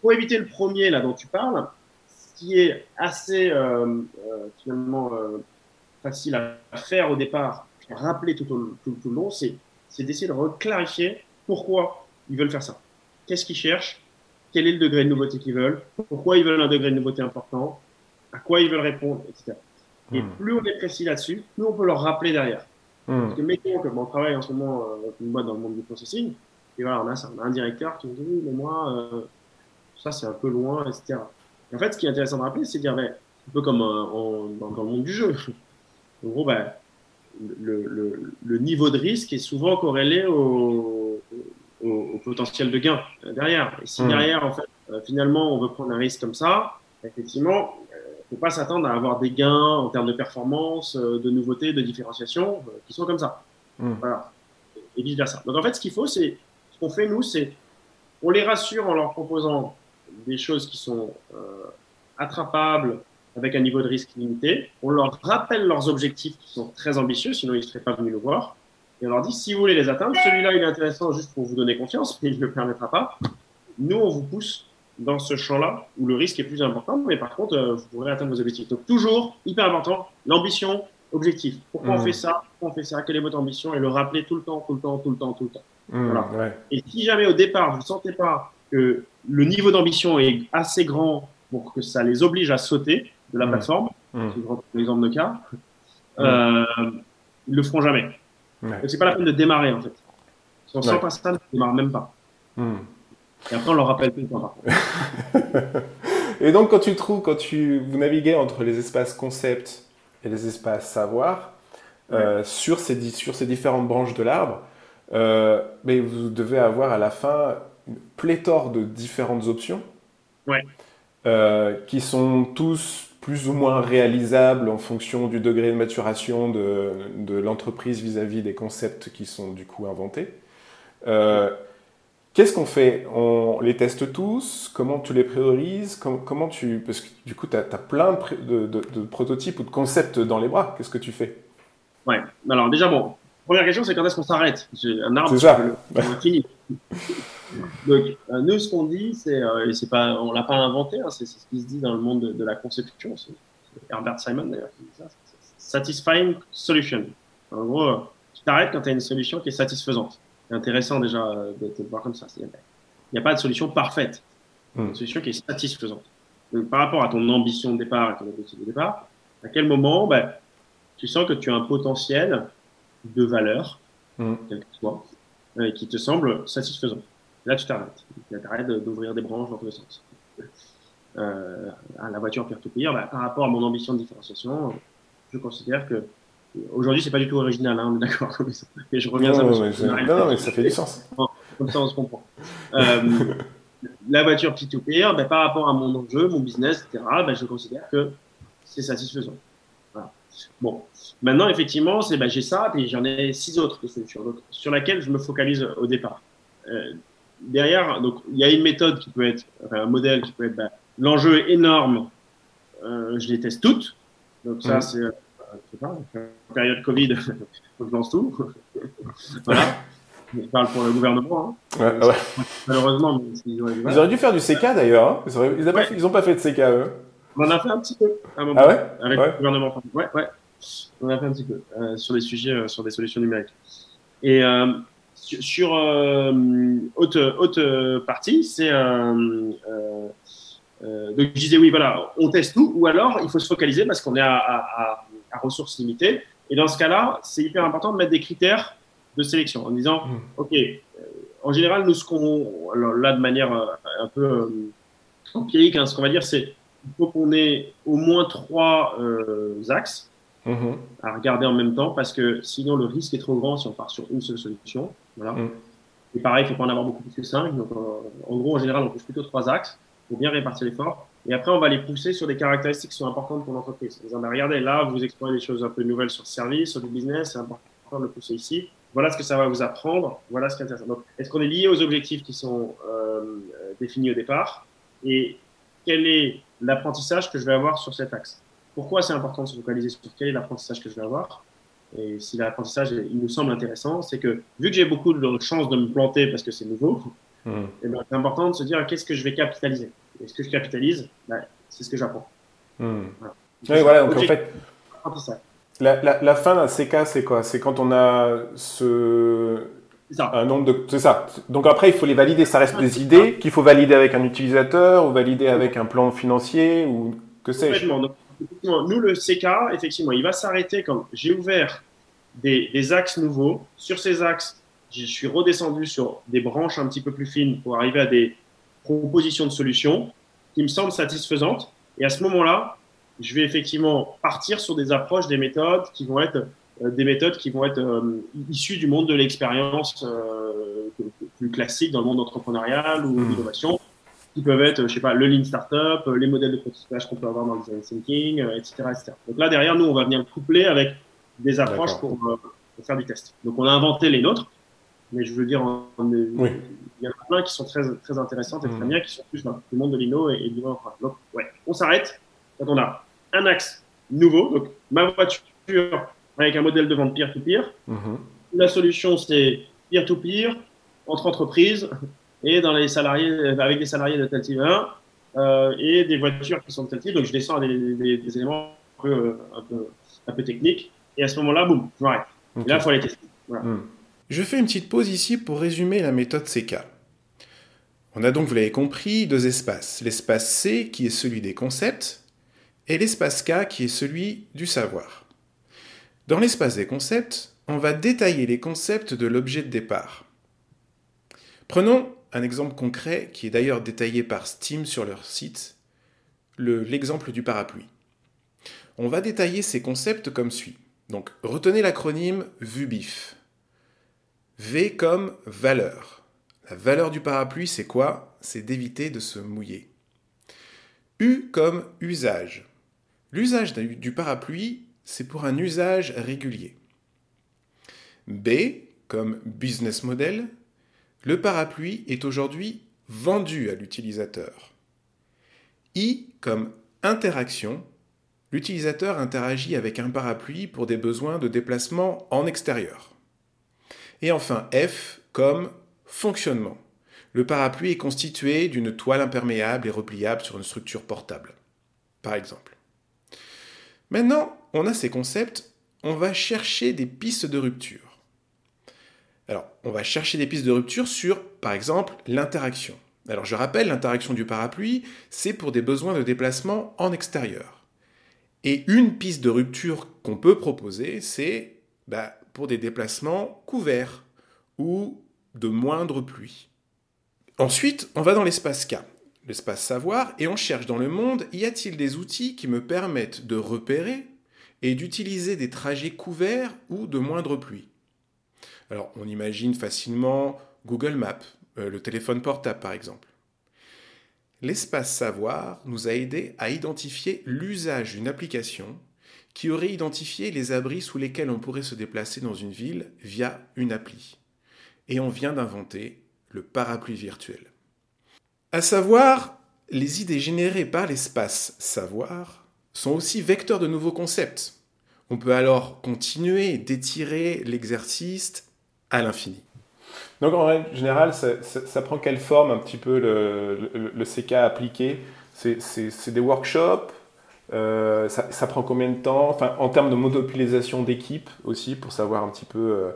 Pour éviter le premier là dont tu parles, ce qui est assez euh, euh, finalement euh, facile à faire au départ, rappeler tout au, tout, le long, c'est d'essayer de reclarifier pourquoi ils veulent faire ça. Qu'est-ce qu'ils cherchent? Quel est le degré de nouveauté qu'ils veulent? Pourquoi ils veulent un degré de nouveauté important? À quoi ils veulent répondre, etc. Et hmm. plus on est précis là-dessus, plus on peut leur rappeler derrière. Hmm. Parce que mettons que on travaille en ce moment euh, une boîte dans le monde du processing, et voilà, on a, ça, on a un directeur qui nous dit oui, mais moi, euh, ça c'est un peu loin, etc. en fait, ce qui est intéressant de rappeler, c'est de dire, ben, un peu comme dans, le monde du jeu. En gros, ben, le, niveau de risque est souvent corrélé au, potentiel de gain derrière. Et si mmh. derrière, en fait, euh, finalement, on veut prendre un risque comme ça, effectivement, euh, ne faut pas s'attendre à avoir des gains en termes de performance, euh, de nouveautés, de différenciation qui sont comme ça. Mmh. Voilà. Et vice versa. Donc en fait, ce qu'il faut, c'est ce qu'on fait nous, c'est on les rassure en leur proposant des choses qui sont attrapables avec un niveau de risque limité. On leur rappelle leurs objectifs qui sont très ambitieux, sinon ils ne seraient pas venus nous voir. Et on leur dit si vous voulez les atteindre, celui-là il est intéressant juste pour vous donner confiance, mais il ne le permettra pas. Nous, on vous pousse dans ce champ-là où le risque est plus important, mais par contre, euh, vous pourrez atteindre vos objectifs. Donc, toujours, hyper important, l'ambition, objectif. Pourquoi on mmh. fait ça? Pourquoi on fait ça? Quelle est votre ambition? Et le rappeler tout le temps, tout le temps, tout le temps, tout le temps. Mmh, voilà. Et si jamais au départ, vous ne sentez pas que le niveau d'ambition est assez grand pour que ça les oblige à sauter de la mmh. plateforme, c'est l'exemple de cas, euh, ils ne le feront jamais. Ouais. C'est pas la peine de démarrer en fait. Si on sent pas ça, ne démarre même pas. Et après, on leur rappelle plus tard. et donc, quand tu trouves, quand tu, vous naviguez entre les espaces concept et les espaces savoir, euh, sur, ces, sur ces différentes branches de l'arbre, euh, mais vous devez avoir à la fin une pléthore de différentes options ouais. euh, qui sont tous plus ou moins réalisables en fonction du degré de maturation de, de l'entreprise vis-à-vis des concepts qui sont du coup inventés. Euh, Qu'est-ce qu'on fait? On les teste tous? Comment tu les priorises? Comment, tu... Parce que du coup, tu as, plein de, prototypes ou de concepts dans les bras. Qu'est-ce que tu fais? Ouais. Alors déjà, bon, première question, c'est quand est-ce qu'on s'arrête? Un arbre, c'est ça. fini. Donc, euh, nous, ce qu'on dit, c'est, euh, et c'est pas, on l'a pas inventé, hein, c'est, ce qui se dit dans le monde de, la conception. C'est, Herbert Simon d'ailleurs qui dit ça. Satisfying solution. En gros, tu t'arrêtes quand tu as une solution qui est satisfaisante c'est intéressant déjà euh, de te voir comme ça. Il n'y a pas de solution parfaite. A une hmm. solution qui est satisfaisante. Donc, par rapport à ton ambition de départ et ton objectif de départ, à quel moment ben, tu sens que tu as un potentiel de valeur, mmh. quel que soit, euh, qui te semble satisfaisant. Là, tu t'arrêtes. Tu arrêtes d'ouvrir des branches dans tous les sens. Euh, à la voiture peer-to-peer, ben, par rapport à mon ambition de différenciation, je considère que Aujourd'hui, c'est pas du tout original, hein, d'accord. Mais je reviens non, non, mais, non, mais ça fait du sens. Comme ça, on se comprend. Euh, la voiture P2P, ben, par rapport à mon enjeu, mon business, etc., ben, je considère que c'est satisfaisant. Voilà. Bon, maintenant, effectivement, c'est ben, j'ai ça, et j'en ai six autres solutions donc, sur laquelle je me focalise au départ. Euh, derrière, donc, il y a une méthode qui peut être, enfin, un modèle qui peut être l'enjeu est énorme, euh, je les teste toutes. Donc, ça, mmh. c'est je sais pas, en période Covid, on lance tout. voilà. Je parle pour le gouvernement. Hein. Ouais, ouais. Malheureusement, mais ils, auraient, ils auraient dû faire du CK d'ailleurs. Hein. Ils n'ont pas, ouais. pas, fait de CK eux. On en a fait un petit peu à un moment. Ah ouais? Avec le gouvernement. Ouais, ouais. On en a fait un petit peu euh, sur des sujets, euh, sur des solutions numériques. Et euh, sur, sur haute, haute partie, c'est. Donc je disais oui, voilà, on teste tout, ou alors il faut se focaliser parce qu'on est à, à, à à ressources limitées. Et dans ce cas-là, c'est hyper important de mettre des critères de sélection en disant, hmm. OK, euh, en général, nous, ce qu'on, alors là, de manière euh, un peu euh, empirique, hein, ce qu'on va dire, c'est qu'il faut qu'on ait au moins trois axes hmm. à regarder en même temps parce que sinon, le risque est trop grand si on part sur une seule solution. Voilà. Hmm. Et pareil, il ne faut pas en avoir beaucoup plus que cinq. Donc, en gros, en général, on pousse plutôt trois axes pour bien répartir l'effort. Et après, on va les pousser sur des caractéristiques qui sont importantes pour l'entreprise. En disant, regardez, là, vous explorez des choses un peu nouvelles sur le service, sur le business, c'est important de le pousser ici. Voilà ce que ça va vous apprendre. Voilà ce qui est intéressant. Donc, est-ce qu'on est lié aux objectifs qui sont euh, définis au départ? Et quel est l'apprentissage que je vais avoir sur cet axe? Pourquoi c'est important de se focaliser sur quel est l'apprentissage que je vais avoir? Et si l'apprentissage, il nous semble intéressant, c'est que vu que j'ai beaucoup de chances de me planter parce que c'est nouveau, mmh. eh ben, c'est important de se dire qu'est-ce que je vais capitaliser? Et ce que je capitalise, bah, c'est ce que j'apprends. Hmm. Oui, voilà, donc en fait, la, la, la, fin d'un CK, c'est quoi? C'est quand on a ce. Ça. Un nombre de. C'est ça. Donc après, il faut les valider. Ça reste des idées qu'il faut valider avec un utilisateur ou valider avec un plan financier ou que sais-je. Nous, le CK, effectivement, il va s'arrêter quand j'ai ouvert des, des, axes nouveaux. Sur ces axes, je suis redescendu sur des branches un petit peu plus fines pour arriver à des proposition de solution qui me semble satisfaisante. Et à ce moment-là, je vais effectivement partir sur des approches, des méthodes qui vont être euh, des méthodes qui vont être euh, issues du monde de l'expérience euh, plus classique dans le monde entrepreneurial ou mmh. l'innovation, qui peuvent être, je sais pas, le lean startup, les modèles de prototypage qu'on peut avoir dans le design thinking, etc., etc. Donc là, derrière, nous, on va venir coupler avec des approches pour, pour, faire du test. Donc on a inventé les nôtres, mais je veux dire, il y en a plein qui sont très, très intéressantes et très mmh. bien, qui sont plus dans le monde de l'INO et, et du Donc, ouais, on s'arrête quand on a un axe nouveau, donc ma voiture avec un modèle de vente peer-to-peer. Mhm. La solution, c'est peer-to-peer, entre entreprises et dans les salariés, avec des salariés de tel type 1 euh, et des voitures qui sont de tel type. Donc, je descends à des, éléments un peu, un, peu, techniques. Et à ce moment-là, boum, je m'arrête. Là, il faut aller tester. Hmm. Je fais une petite pause ici pour résumer la méthode CK. On a donc, vous l'avez compris, deux espaces. L'espace C qui est celui des concepts et l'espace K qui est celui du savoir. Dans l'espace des concepts, on va détailler les concepts de l'objet de départ. Prenons un exemple concret qui est d'ailleurs détaillé par Steam sur leur site, l'exemple du parapluie. On va détailler ces concepts comme suit. Donc retenez l'acronyme VUBIF. V comme valeur. La valeur du parapluie, c'est quoi? C'est d'éviter de se mouiller. U comme usage. L'usage du parapluie, c'est pour un usage régulier. B, comme business model, le parapluie est aujourd'hui vendu à l'utilisateur. I, comme interaction, l'utilisateur interagit avec un parapluie pour des besoins de déplacement en extérieur. Et enfin F, comme fonctionnement. Le parapluie est constitué d'une toile imperméable et repliable sur une structure portable, par exemple. Maintenant, on a ces concepts, on va chercher des pistes de rupture. Alors, on va chercher des pistes de rupture sur, par exemple, l'interaction. Alors, je rappelle, l'interaction du parapluie, c'est pour des besoins de déplacement en extérieur. Et une piste de rupture qu'on peut proposer, c'est bah, pour des déplacements couverts ou de moindre pluie. Ensuite, on va dans l'espace K l'espace savoir, et on cherche dans le monde, y a-t-il des outils qui me permettent de repérer et d'utiliser des trajets couverts ou de moindre pluie Alors on imagine facilement Google Maps, euh, le téléphone portable par exemple. L'espace savoir nous a aidé à identifier l'usage d'une application qui aurait identifié les abris sous lesquels on pourrait se déplacer dans une ville via une appli. Et on vient d'inventer le parapluie virtuel. À savoir, les idées générées par l'espace savoir sont aussi vecteurs de nouveaux concepts. On peut alors continuer d'étirer l'exercice à l'infini. Donc en règle générale, ça, prend quelle forme un petit peu le, CK appliqué? C'est des workshops? Euh, ça, prend combien de temps? Enfin, En termes de monopolisation d'équipe aussi, pour savoir un petit peu euh,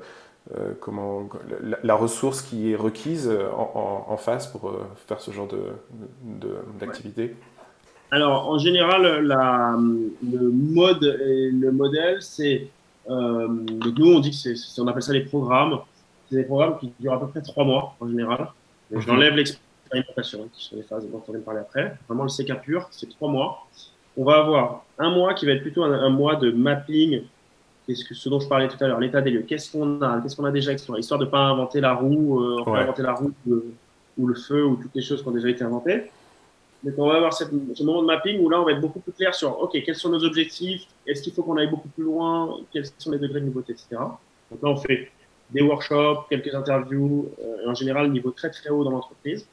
euh, comment, la, ressource qui est requise en, face pour euh, faire ce genre d'activité? De, Alors, en général, la, le mode et le modèle, c'est. nous, on dit que c'est, on appelle ça les programmes. C'est des programmes qui durent à peu près trois mois en général. Mhm. J'enlève l'expérimentation, hein, qui sont les phases dont on vient de parler après. Vraiment, le CK pur, c'est trois mois. On va avoir un mois qui va être plutôt un mois de mapping ce, que, ce dont je parlais tout à l'heure, l'état des lieux. Qu'est-ce qu'on a? Qu'est-ce qu'on a déjà exploré Histoire de ne pas inventer la roue, euh, inventer la roue ou le feu ou toutes les choses qui ont déjà été inventées. Donc on va avoir cette, ce moment de mapping où là on va être beaucoup plus clair sur ok quels sont nos objectifs, est-ce qu'il faut qu'on aille beaucoup plus loin, quels sont les degrés de nouveauté, etc. Donc là on fait des workshops, quelques interviews, euh, en général niveau très très haut dans l'entreprise.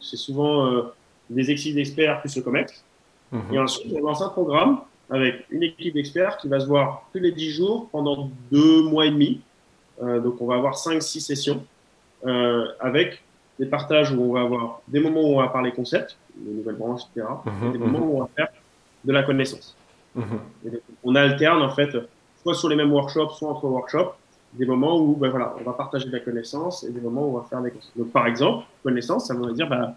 C'est souvent euh, des exis d'experts plus le COMEX. Mhm. Et ensuite on lance un programme avec une équipe d'experts qui va se voir tous les 10 jours pendant deux mois et demi. Euh, donc, on va avoir 5-6 sessions euh, avec des partages où on va avoir des moments où on va parler concepts, les nouvelles branches, etc. et des moments où on va faire de la connaissance. on alterne en fait, soit sur les mêmes workshops, soit entre workshops, des moments où ben, voilà, on va partager de la connaissance et des moments où on va faire des concepts. Donc, par exemple, connaissance, ça veut dire bah,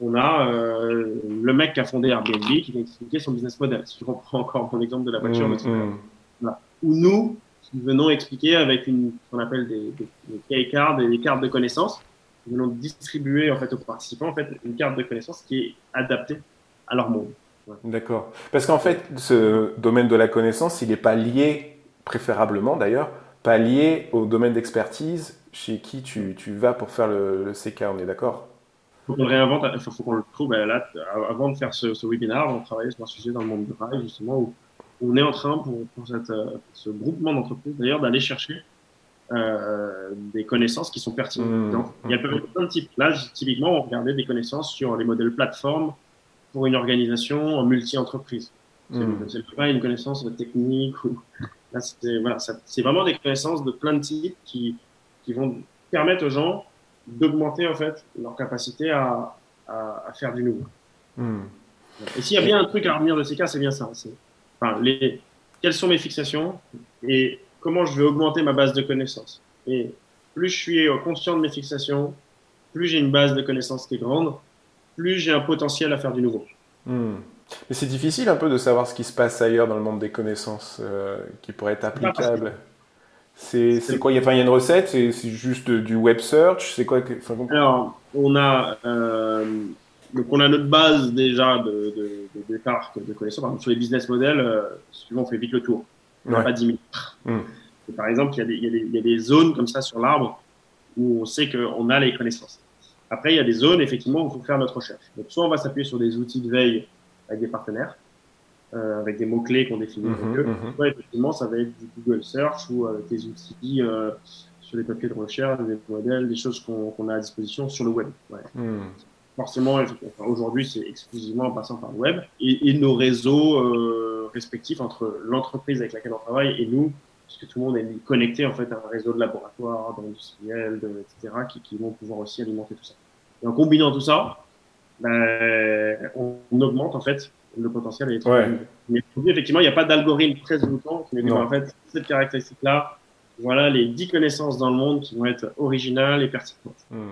on a euh, le mec qui a fondé Airbnb qui va expliquer son business model. Si je reprends encore mon exemple de la voiture, mmh, mmh. ou nous qui venons expliquer avec une, ce qu'on appelle des, des, cards, des, cartes de connaissances, nous allons distribuer en fait aux participants en fait une carte de connaissances qui est adaptée à leur monde. D'accord. Parce qu'en fait, ce domaine de la connaissance, il n'est pas lié, préférablement d'ailleurs, pas lié au domaine d'expertise chez qui tu, tu, vas pour faire le, le CK, on est d'accord? Faut qu'on réinvente, il faut, qu'on le trouve. Ben là, avant de faire ce, ce, webinaire, on travaillait sur un sujet dans le monde du travail, justement, où on est en train, pour, pour cette, ce groupement d'entreprises, d'ailleurs, d'aller chercher euh, des connaissances qui sont pertinentes. Mmh, il y a plein de types. Là, typiquement, on regardait des connaissances sur les modèles plateformes pour une organisation en multi-entreprise. C'est mmh. pas une connaissance technique. Ou... Là, c'est voilà, vraiment des connaissances de plein de types qui, qui vont permettre aux gens d'augmenter en fait leur capacité à, à, à faire du nouveau. Mmh. Et s'il y a bien un truc à retenir de ces cas, c'est bien ça. Enfin, les, quelles sont mes fixations et comment je vais augmenter ma base de connaissances. Et plus je suis conscient de mes fixations, plus j'ai une base de connaissances qui est grande, plus j'ai un potentiel à faire du nouveau. Hmm. Mais c'est difficile un peu de savoir ce qui se passe ailleurs dans le monde des connaissances euh, qui pourraient être applicables. C'est quoi il y, a, il y, a, une recette C'est juste du web search C'est quoi Alors, on a, euh, donc on a notre base déjà de, de, de départ de connaissances. Par exemple, sur les business models, euh, souvent on fait vite le tour. On n'a pas 10 000. par exemple, il y, a des, il, y a des, il y, a des, zones comme ça sur l'arbre où on sait qu'on a les connaissances. Après, il y a des zones, effectivement, où il faut faire notre recherche. Donc, soit on va s'appuyer sur des outils de veille avec des partenaires, euh, avec des mots-clés qu'on définit avec mhm, eux. Mhm. Soit, effectivement, ça va être du Google Search ou avec des outils euh, sur des papiers de recherche, des modèles, des choses qu'on qu a à disposition sur le web. Ouais. Mm. Forcément, aujourd'hui, c'est exclusivement en passant par le web et, et nos réseaux euh, respectifs entre l'entreprise avec laquelle on travaille et nous, puisque tout le monde est connecté en fait à un réseau de laboratoires, d'industriels, etc., qui, qui, vont pouvoir aussi alimenter tout ça. Et en combinant tout ça, ben, on, augmente en fait le potentiel. Ouais. Mais effectivement, il n'y a pas d'algorithme très longtemps qui nous dit en fait cette caractéristique-là, voilà les 10 connaissances dans le monde qui vont être originales et pertinentes. Hmm.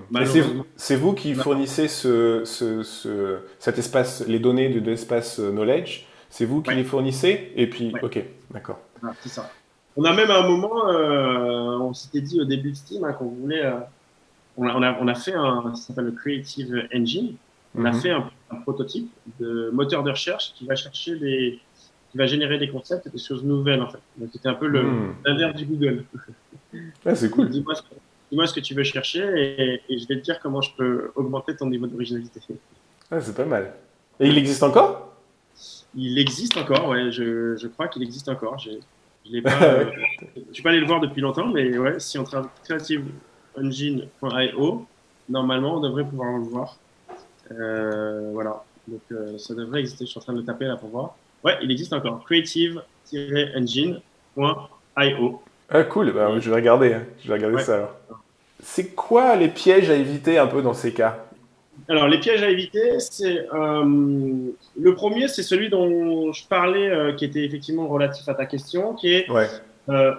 C'est vous qui fournissez ce, ce, ce, cet espace, les données de, de l'espace euh, knowledge, c'est vous qui ouais. les fournissez Et puis, ouais. ok, d'accord. Ah, c'est ça. On a même à un moment, euh, on s'était dit au début de Steam hein, qu'on voulait. Euh, on, a, on, a, on, a, fait un, ça s'appelle le Creative Engine. On a mhm. fait un, un, prototype de moteur de recherche qui va chercher des, qui va générer des concepts et des choses nouvelles en fait. Donc c'était un peu l'inverse mmh. du Google. Ah, c'est cool. Dis-moi ce, dis ce, que tu veux chercher et, et, je vais te dire comment je peux augmenter ton niveau d'originalité. Ah, c'est pas mal. Et il existe encore? Il existe encore, ouais. Je, je crois qu'il existe encore. Je l'ai pas. euh, je suis pas allé le voir depuis longtemps, mais ouais, si on travaille creativeengine.io, normalement on devrait pouvoir le voir. Euh, voilà. Donc euh, ça devrait exister. Je suis en train de le taper là pour voir. Ouais, il existe encore. Creative-engine.io. Ah, cool. Bah, je vais regarder. Hein. Je vais regarder ouais. ça alors. C'est quoi les pièges à éviter un peu dans ces cas? Alors, les pièges à éviter, c'est. Euh, le premier, c'est celui dont je parlais, euh, qui était effectivement relatif à ta question, qui est ouais. euh,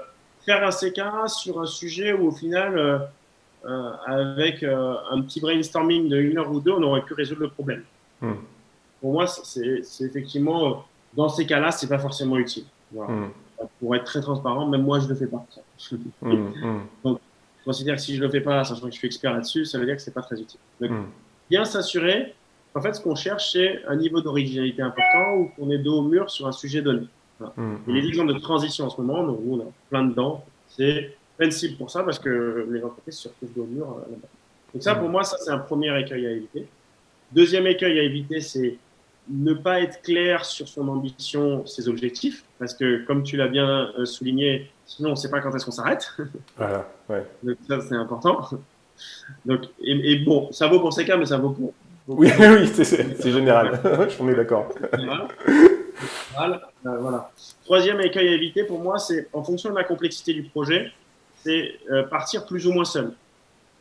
faire un CK sur un sujet où, au final, euh, euh, avec un petit brainstorming de une heure ou deux, on aurait pu résoudre le problème. Hmm. Pour moi, c'est effectivement dans ces cas-là, c'est pas forcément utile. Voilà. Mmh. Pour être très transparent, même moi, je le fais pas. Mmh, mmh. Donc, je considère que si je le fais pas, sachant que je suis expert là-dessus, ça veut dire que c'est pas très utile. Donc, bien s'assurer. En fait, ce qu'on cherche, c'est un niveau d'originalité important ou qu'on est dos au mur sur un sujet donné. Voilà. Et les exemples de transition en ce moment, donc, on a plein dedans. C'est pencil pour ça parce que les entreprises se retrouvent dos au mur euh, là-bas. Donc ça, pour moi, ça c'est un premier écueil à éviter. Deuxième écueil à éviter, c'est ne pas être clair sur son ambition, ses objectifs, parce que comme tu l'as bien euh, souligné, sinon on ne sait pas quand est-ce qu'on s'arrête. Voilà, ouais. Donc ça c'est important. Donc, et, et, bon, ça vaut pour ces cas, mais ça vaut pour. oui, oui, c'est général. Je suis d'accord. Voilà. Euh, voilà. Troisième écueil à éviter pour moi, c'est en fonction de la complexité du projet, c'est euh, partir plus ou moins seul.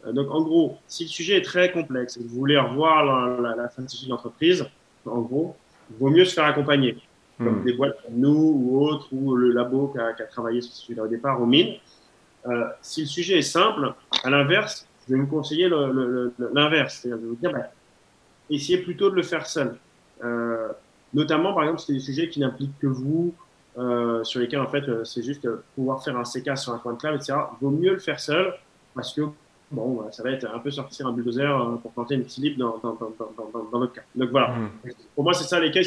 Euh, donc en gros, si le sujet est très complexe et que vous voulez revoir la, la, la stratégie de l'entreprise, en gros, il vaut mieux se faire accompagner, comme mmh. des boîtes comme nous ou autres, ou le labo qui a, qui a travaillé sur ce sujet au départ, au mine. Euh, si le sujet est simple, à l'inverse, je vais vous conseiller l'inverse. C'est-à-dire, je vais vous dire, bah, essayez plutôt de le faire seul. Euh, notamment, par exemple, c'est des sujets qui n'impliquent que vous, euh, sur lesquels, en fait, c'est juste pouvoir faire un CK sur un coin de clave, etc. Vaut mieux le faire seul, parce que bon, ça va être un peu sortir un bulldozer euh, pour planter une petite dans, dans, dans, dans, dans, notre cas. Donc voilà, mmh. pour moi, c'est ça les cas.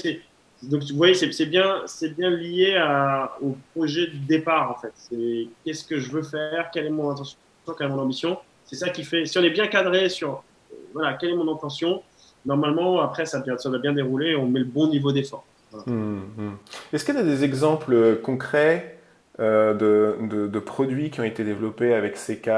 Donc vous voyez, c'est bien, bien lié à, au projet de départ en fait. C'est qu'est-ce que je veux faire, quelle est mon intention, quelle est mon ambition? C'est ça qui fait. Si on est bien cadré sur voilà, quelle est mon intention, normalement après ça, ça va bien dérouler, on met le bon niveau d'effort. Mmh, mmh. Est-ce qu'il y a des exemples concrets euh, de, de, produits qui ont été développés avec CK,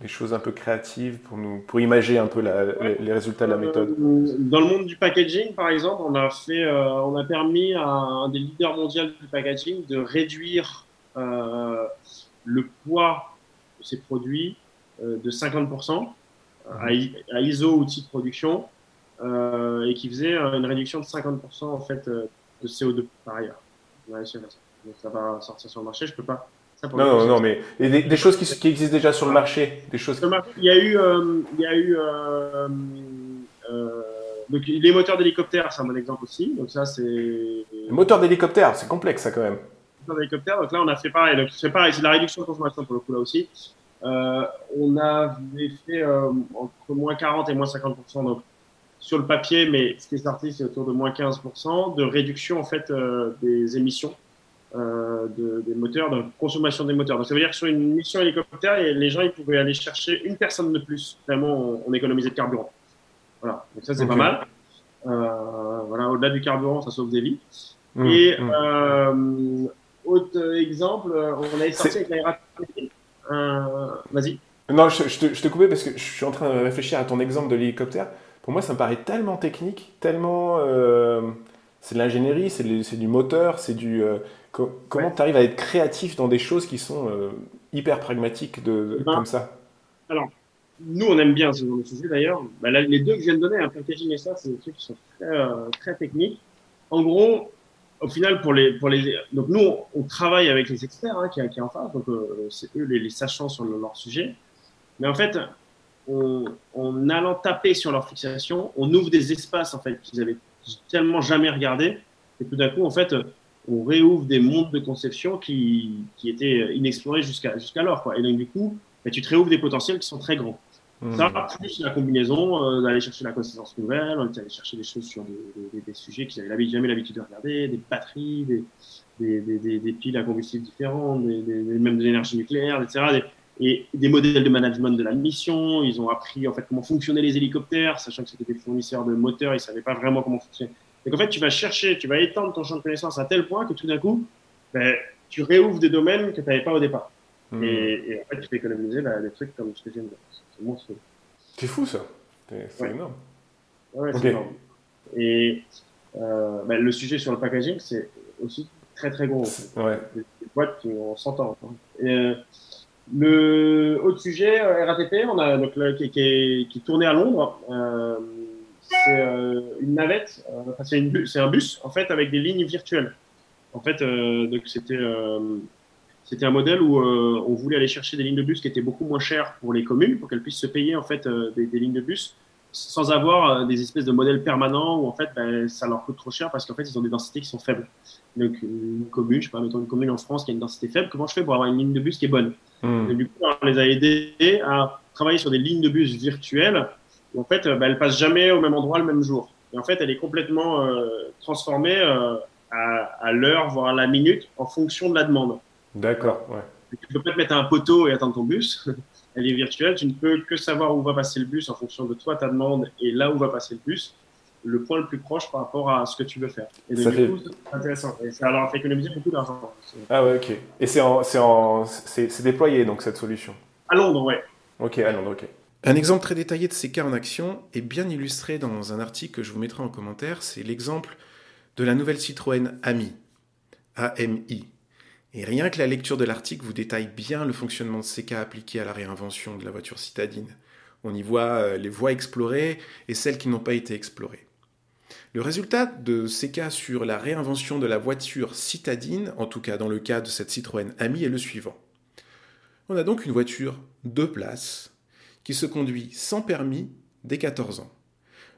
des choses un peu créatives pour, nous, pour imager un peu les, résultats de la méthode? euh, Dans le monde du packaging, par exemple, on a, fait, euh, on a permis à un des leaders mondiaux du packaging de réduire le poids de ses produits de 50% à, à, ISO outil de production et qui faisait une réduction de 50% en fait, de CO2 par ailleurs. Donc ça va sortir sur le marché. Je peux pas. non, non, non, mais des, choses qui, qui, existent déjà sur le marché, des choses. Il y a eu, euh, il y a eu euh, euh, donc les moteurs d'hélicoptère, c'est un bon exemple aussi. Donc ça, c'est. Les moteurs d'hélicoptère, c'est complexe ça quand même. Moteurs d'hélicoptère, donc là on a fait pareil. Donc c'est pareil, c'est la réduction de consommation pour le coup là aussi. on avait fait entre moins 40 et moins 50 donc sur le papier, mais ce qui est sorti, c'est autour de moins 15% de réduction en fait des émissions euh, de, des moteurs, de consommation des moteurs. Donc ça veut dire que sur une mission hélicoptère, les gens ils pouvaient aller chercher une personne de plus. Vraiment, on, économisait de carburant. Voilà, donc ça c'est pas mal. Euh, voilà, au-delà du carburant, ça sauve des vies. Mmh, Et mmh. Euh, autre exemple, on a sorti avec la RATP. Vas-y. Non, je, je, te, je te coupais parce que je suis en train de réfléchir à ton exemple de l'hélicoptère. Pour moi, ça me paraît tellement technique, tellement. c'est de l'ingénierie, c'est du moteur, c'est du comment tu arrives à être créatif dans des choses qui sont euh, hyper pragmatiques de, ben, comme ça? Alors, nous, on aime bien ce genre de sujet d'ailleurs. Bah, les deux que je viens de donner, un packaging et ça, c'est des trucs qui sont très, euh, très techniques. En gros, au final, pour les, pour les, donc nous, on, travaille avec les experts hein, qui, qui en face, donc euh, c'est eux les, sachants sur leur sujet. Mais en fait, on, en allant taper sur leur fixation, on ouvre des espaces en fait qu'ils avaient tellement jamais regardé, et tout d'un coup, en fait, on réouvre des mondes de conception qui, qui étaient inexplorés jusqu'à jusqu'alors. Quoi. Et donc, du coup, bah, tu te réouvres des potentiels qui sont très grands. Mmh. Ça, plus la combinaison euh, d'aller chercher la connaissance nouvelle, allé chercher des choses sur des, des, sujets qu'ils n'avaient jamais l'habitude de regarder, des batteries, des, des, piles à combustible différents, même de l'énergie nucléaire, etc. et des modèles de management de la mission. Ils ont appris en fait comment fonctionnaient les hélicoptères, sachant que c'était des fournisseurs de moteurs, ils ne savaient pas vraiment comment fonctionner donc en fait, tu vas chercher, tu vas étendre ton champ de connaissances à tel point que tout d'un coup, ben, tu réouvres des domaines que tu n'avais pas au départ. Hmm. Et, en fait, tu peux économiser ben, des trucs comme ce que je viens de dire. C'est monstrueux. C'est fou ça. C'est énorme. Ouais, c'est énorme. Et euh, ben, le sujet sur le packaging, c'est aussi très très gros. Ouais. Des, boîtes qui on s'entend. Euh, le autre sujet, euh, RATP, on a donc qui, qui, qui, tournait à Londres. Euh, c'est euh, une navette, euh, c'est un bus en fait avec des lignes virtuelles. En fait, c'était c'était un modèle où on voulait aller chercher des lignes de bus qui étaient beaucoup moins chères pour les communes, pour qu'elles puissent se payer en fait des, lignes de bus sans avoir des espèces de modèles permanents où en fait ben, ça leur coûte trop cher parce qu'en fait ils ont des densités qui sont faibles. Donc une commune, je sais pas, mettons une commune en France qui a une densité faible, comment je fais pour avoir une ligne de bus qui est bonne mmh. Et du coup, on les a aidés à travailler sur des lignes de bus virtuelles en fait, euh, bah, elle passe jamais au même endroit le même jour. Et en fait, elle est complètement euh, transformée euh, à, l'heure, voire à la minute, en fonction de la demande. D'accord, ouais. Tu peux pas te mettre un poteau et attendre ton bus. elle est virtuelle. Tu ne peux que savoir où va passer le bus en fonction de toi, ta demande et là où va passer le bus. Le point le plus proche par rapport à ce que tu veux faire. Et donc, du coup, c'est intéressant. Et ça leur fait économiser beaucoup d'argent. Ah ouais, ok. Et c'est déployé, donc, cette solution À Londres, ouais. Ok, à Londres, ok. Un exemple très détaillé de ces cas en action est bien illustré dans un article que je vous mettrai en commentaire. C'est l'exemple de la nouvelle Citroën AMI. AMI. Et rien que la lecture de l'article vous détaille bien le fonctionnement de ces cas appliqués à la réinvention de la voiture citadine. On y voit euh, les voies explorées et celles qui n'ont pas été explorées. Le résultat de ces cas sur la réinvention de la voiture citadine, en tout cas dans le cas de cette Citroën AMI, est le suivant. On a donc une voiture deux places, qui se conduit sans permis dès 14 ans.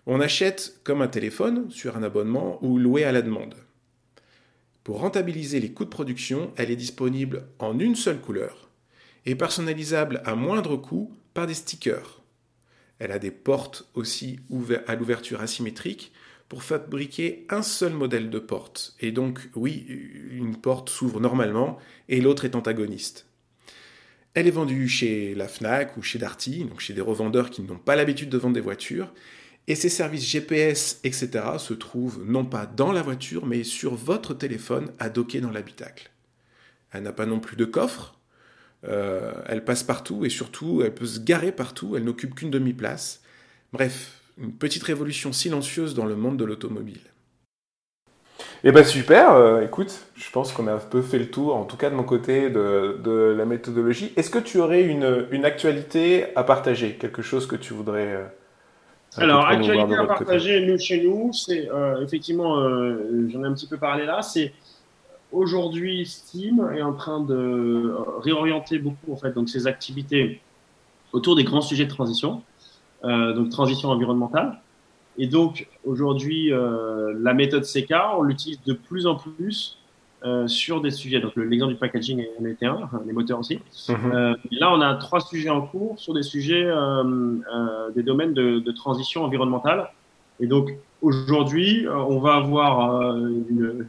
On achète comme un téléphone sur un abonnement ou loué à la demande. Pour rentabiliser les coûts de production, elle est disponible en une seule couleur et personnalisable à moindre coût par des stickers. Elle a des portes aussi à l'ouverture asymétrique pour fabriquer un seul modèle de porte. Et donc, oui, une porte s'ouvre normalement et l'autre est antagoniste. Elle est vendue chez la FNAC ou chez Darty, donc chez des revendeurs qui n'ont pas l'habitude de vendre des voitures. Et ces services GPS, etc., se trouvent non pas dans la voiture, mais sur votre téléphone à docker dans l'habitacle. Elle n'a pas non plus de coffre. Euh, elle passe partout et surtout, elle peut se garer partout. Elle n'occupe qu'une demi-place. Bref, une petite révolution silencieuse dans le monde de l'automobile. Eh ben super, euh, écoute, je pense qu'on a un peu fait le tour, en tout cas de mon côté, de, la méthodologie. Est-ce que tu aurais une, actualité à partager Quelque chose que tu voudrais... Euh, Alors, actualité à partager, nous, chez nous, c'est euh, effectivement, j'en ai un petit peu parlé là, c'est aujourd'hui Steam est en train de réorienter beaucoup en fait donc ses activités autour des grands sujets de transition. Euh, donc transition environnementale. Et donc aujourd'hui, euh, la méthode CK, on l'utilise de plus en plus euh, sur des sujets. Donc l'exemple du packaging en était un, les moteurs aussi. Mhm. là, on a trois sujets en cours sur des sujets, des domaines de, de, transition environnementale. Et donc aujourd'hui, on va avoir une,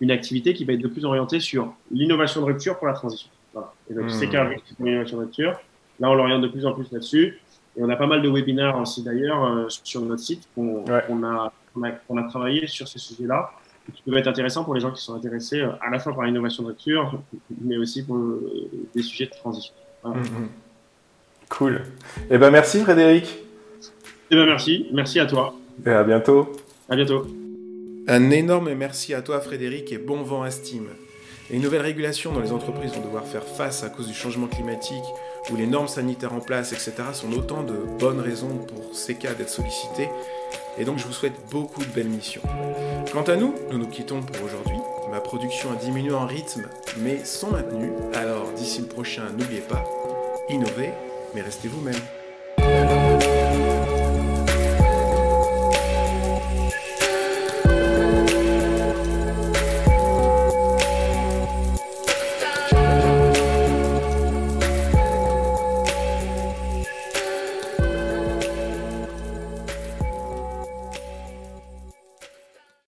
une, activité qui va être de plus orientée sur l'innovation de rupture pour la transition. Voilà. Et donc CK mhm. l'innovation de rupture. Là, on l'oriente de plus en plus là-dessus. Et on a pas mal de webinaires aussi d'ailleurs euh, sur notre site qu'on a, on a, travaillé sur ces sujets-là, qui peuvent être intéressants pour les gens qui sont intéressés euh, à la fois par l'innovation de rupture, mais aussi pour euh, des sujets de transition. Mm-hmm. Cool. Eh ben merci Frédéric. Eh ben merci, merci à toi. Et à bientôt. À bientôt. Un énorme merci à toi Frédéric et bon vent à Steam. Les nouvelles régulations dont les entreprises vont devoir faire face à cause du changement climatique ou les normes sanitaires en place, etc., sont autant de bonnes raisons pour ces cas d'être sollicités. Et donc je vous souhaite beaucoup de belles missions. Quant à nous, nous nous quittons pour aujourd'hui. Ma production a diminué en rythme, mais sont maintenues. Alors d'ici le prochain, n'oubliez pas, innovez, mais restez vous-même.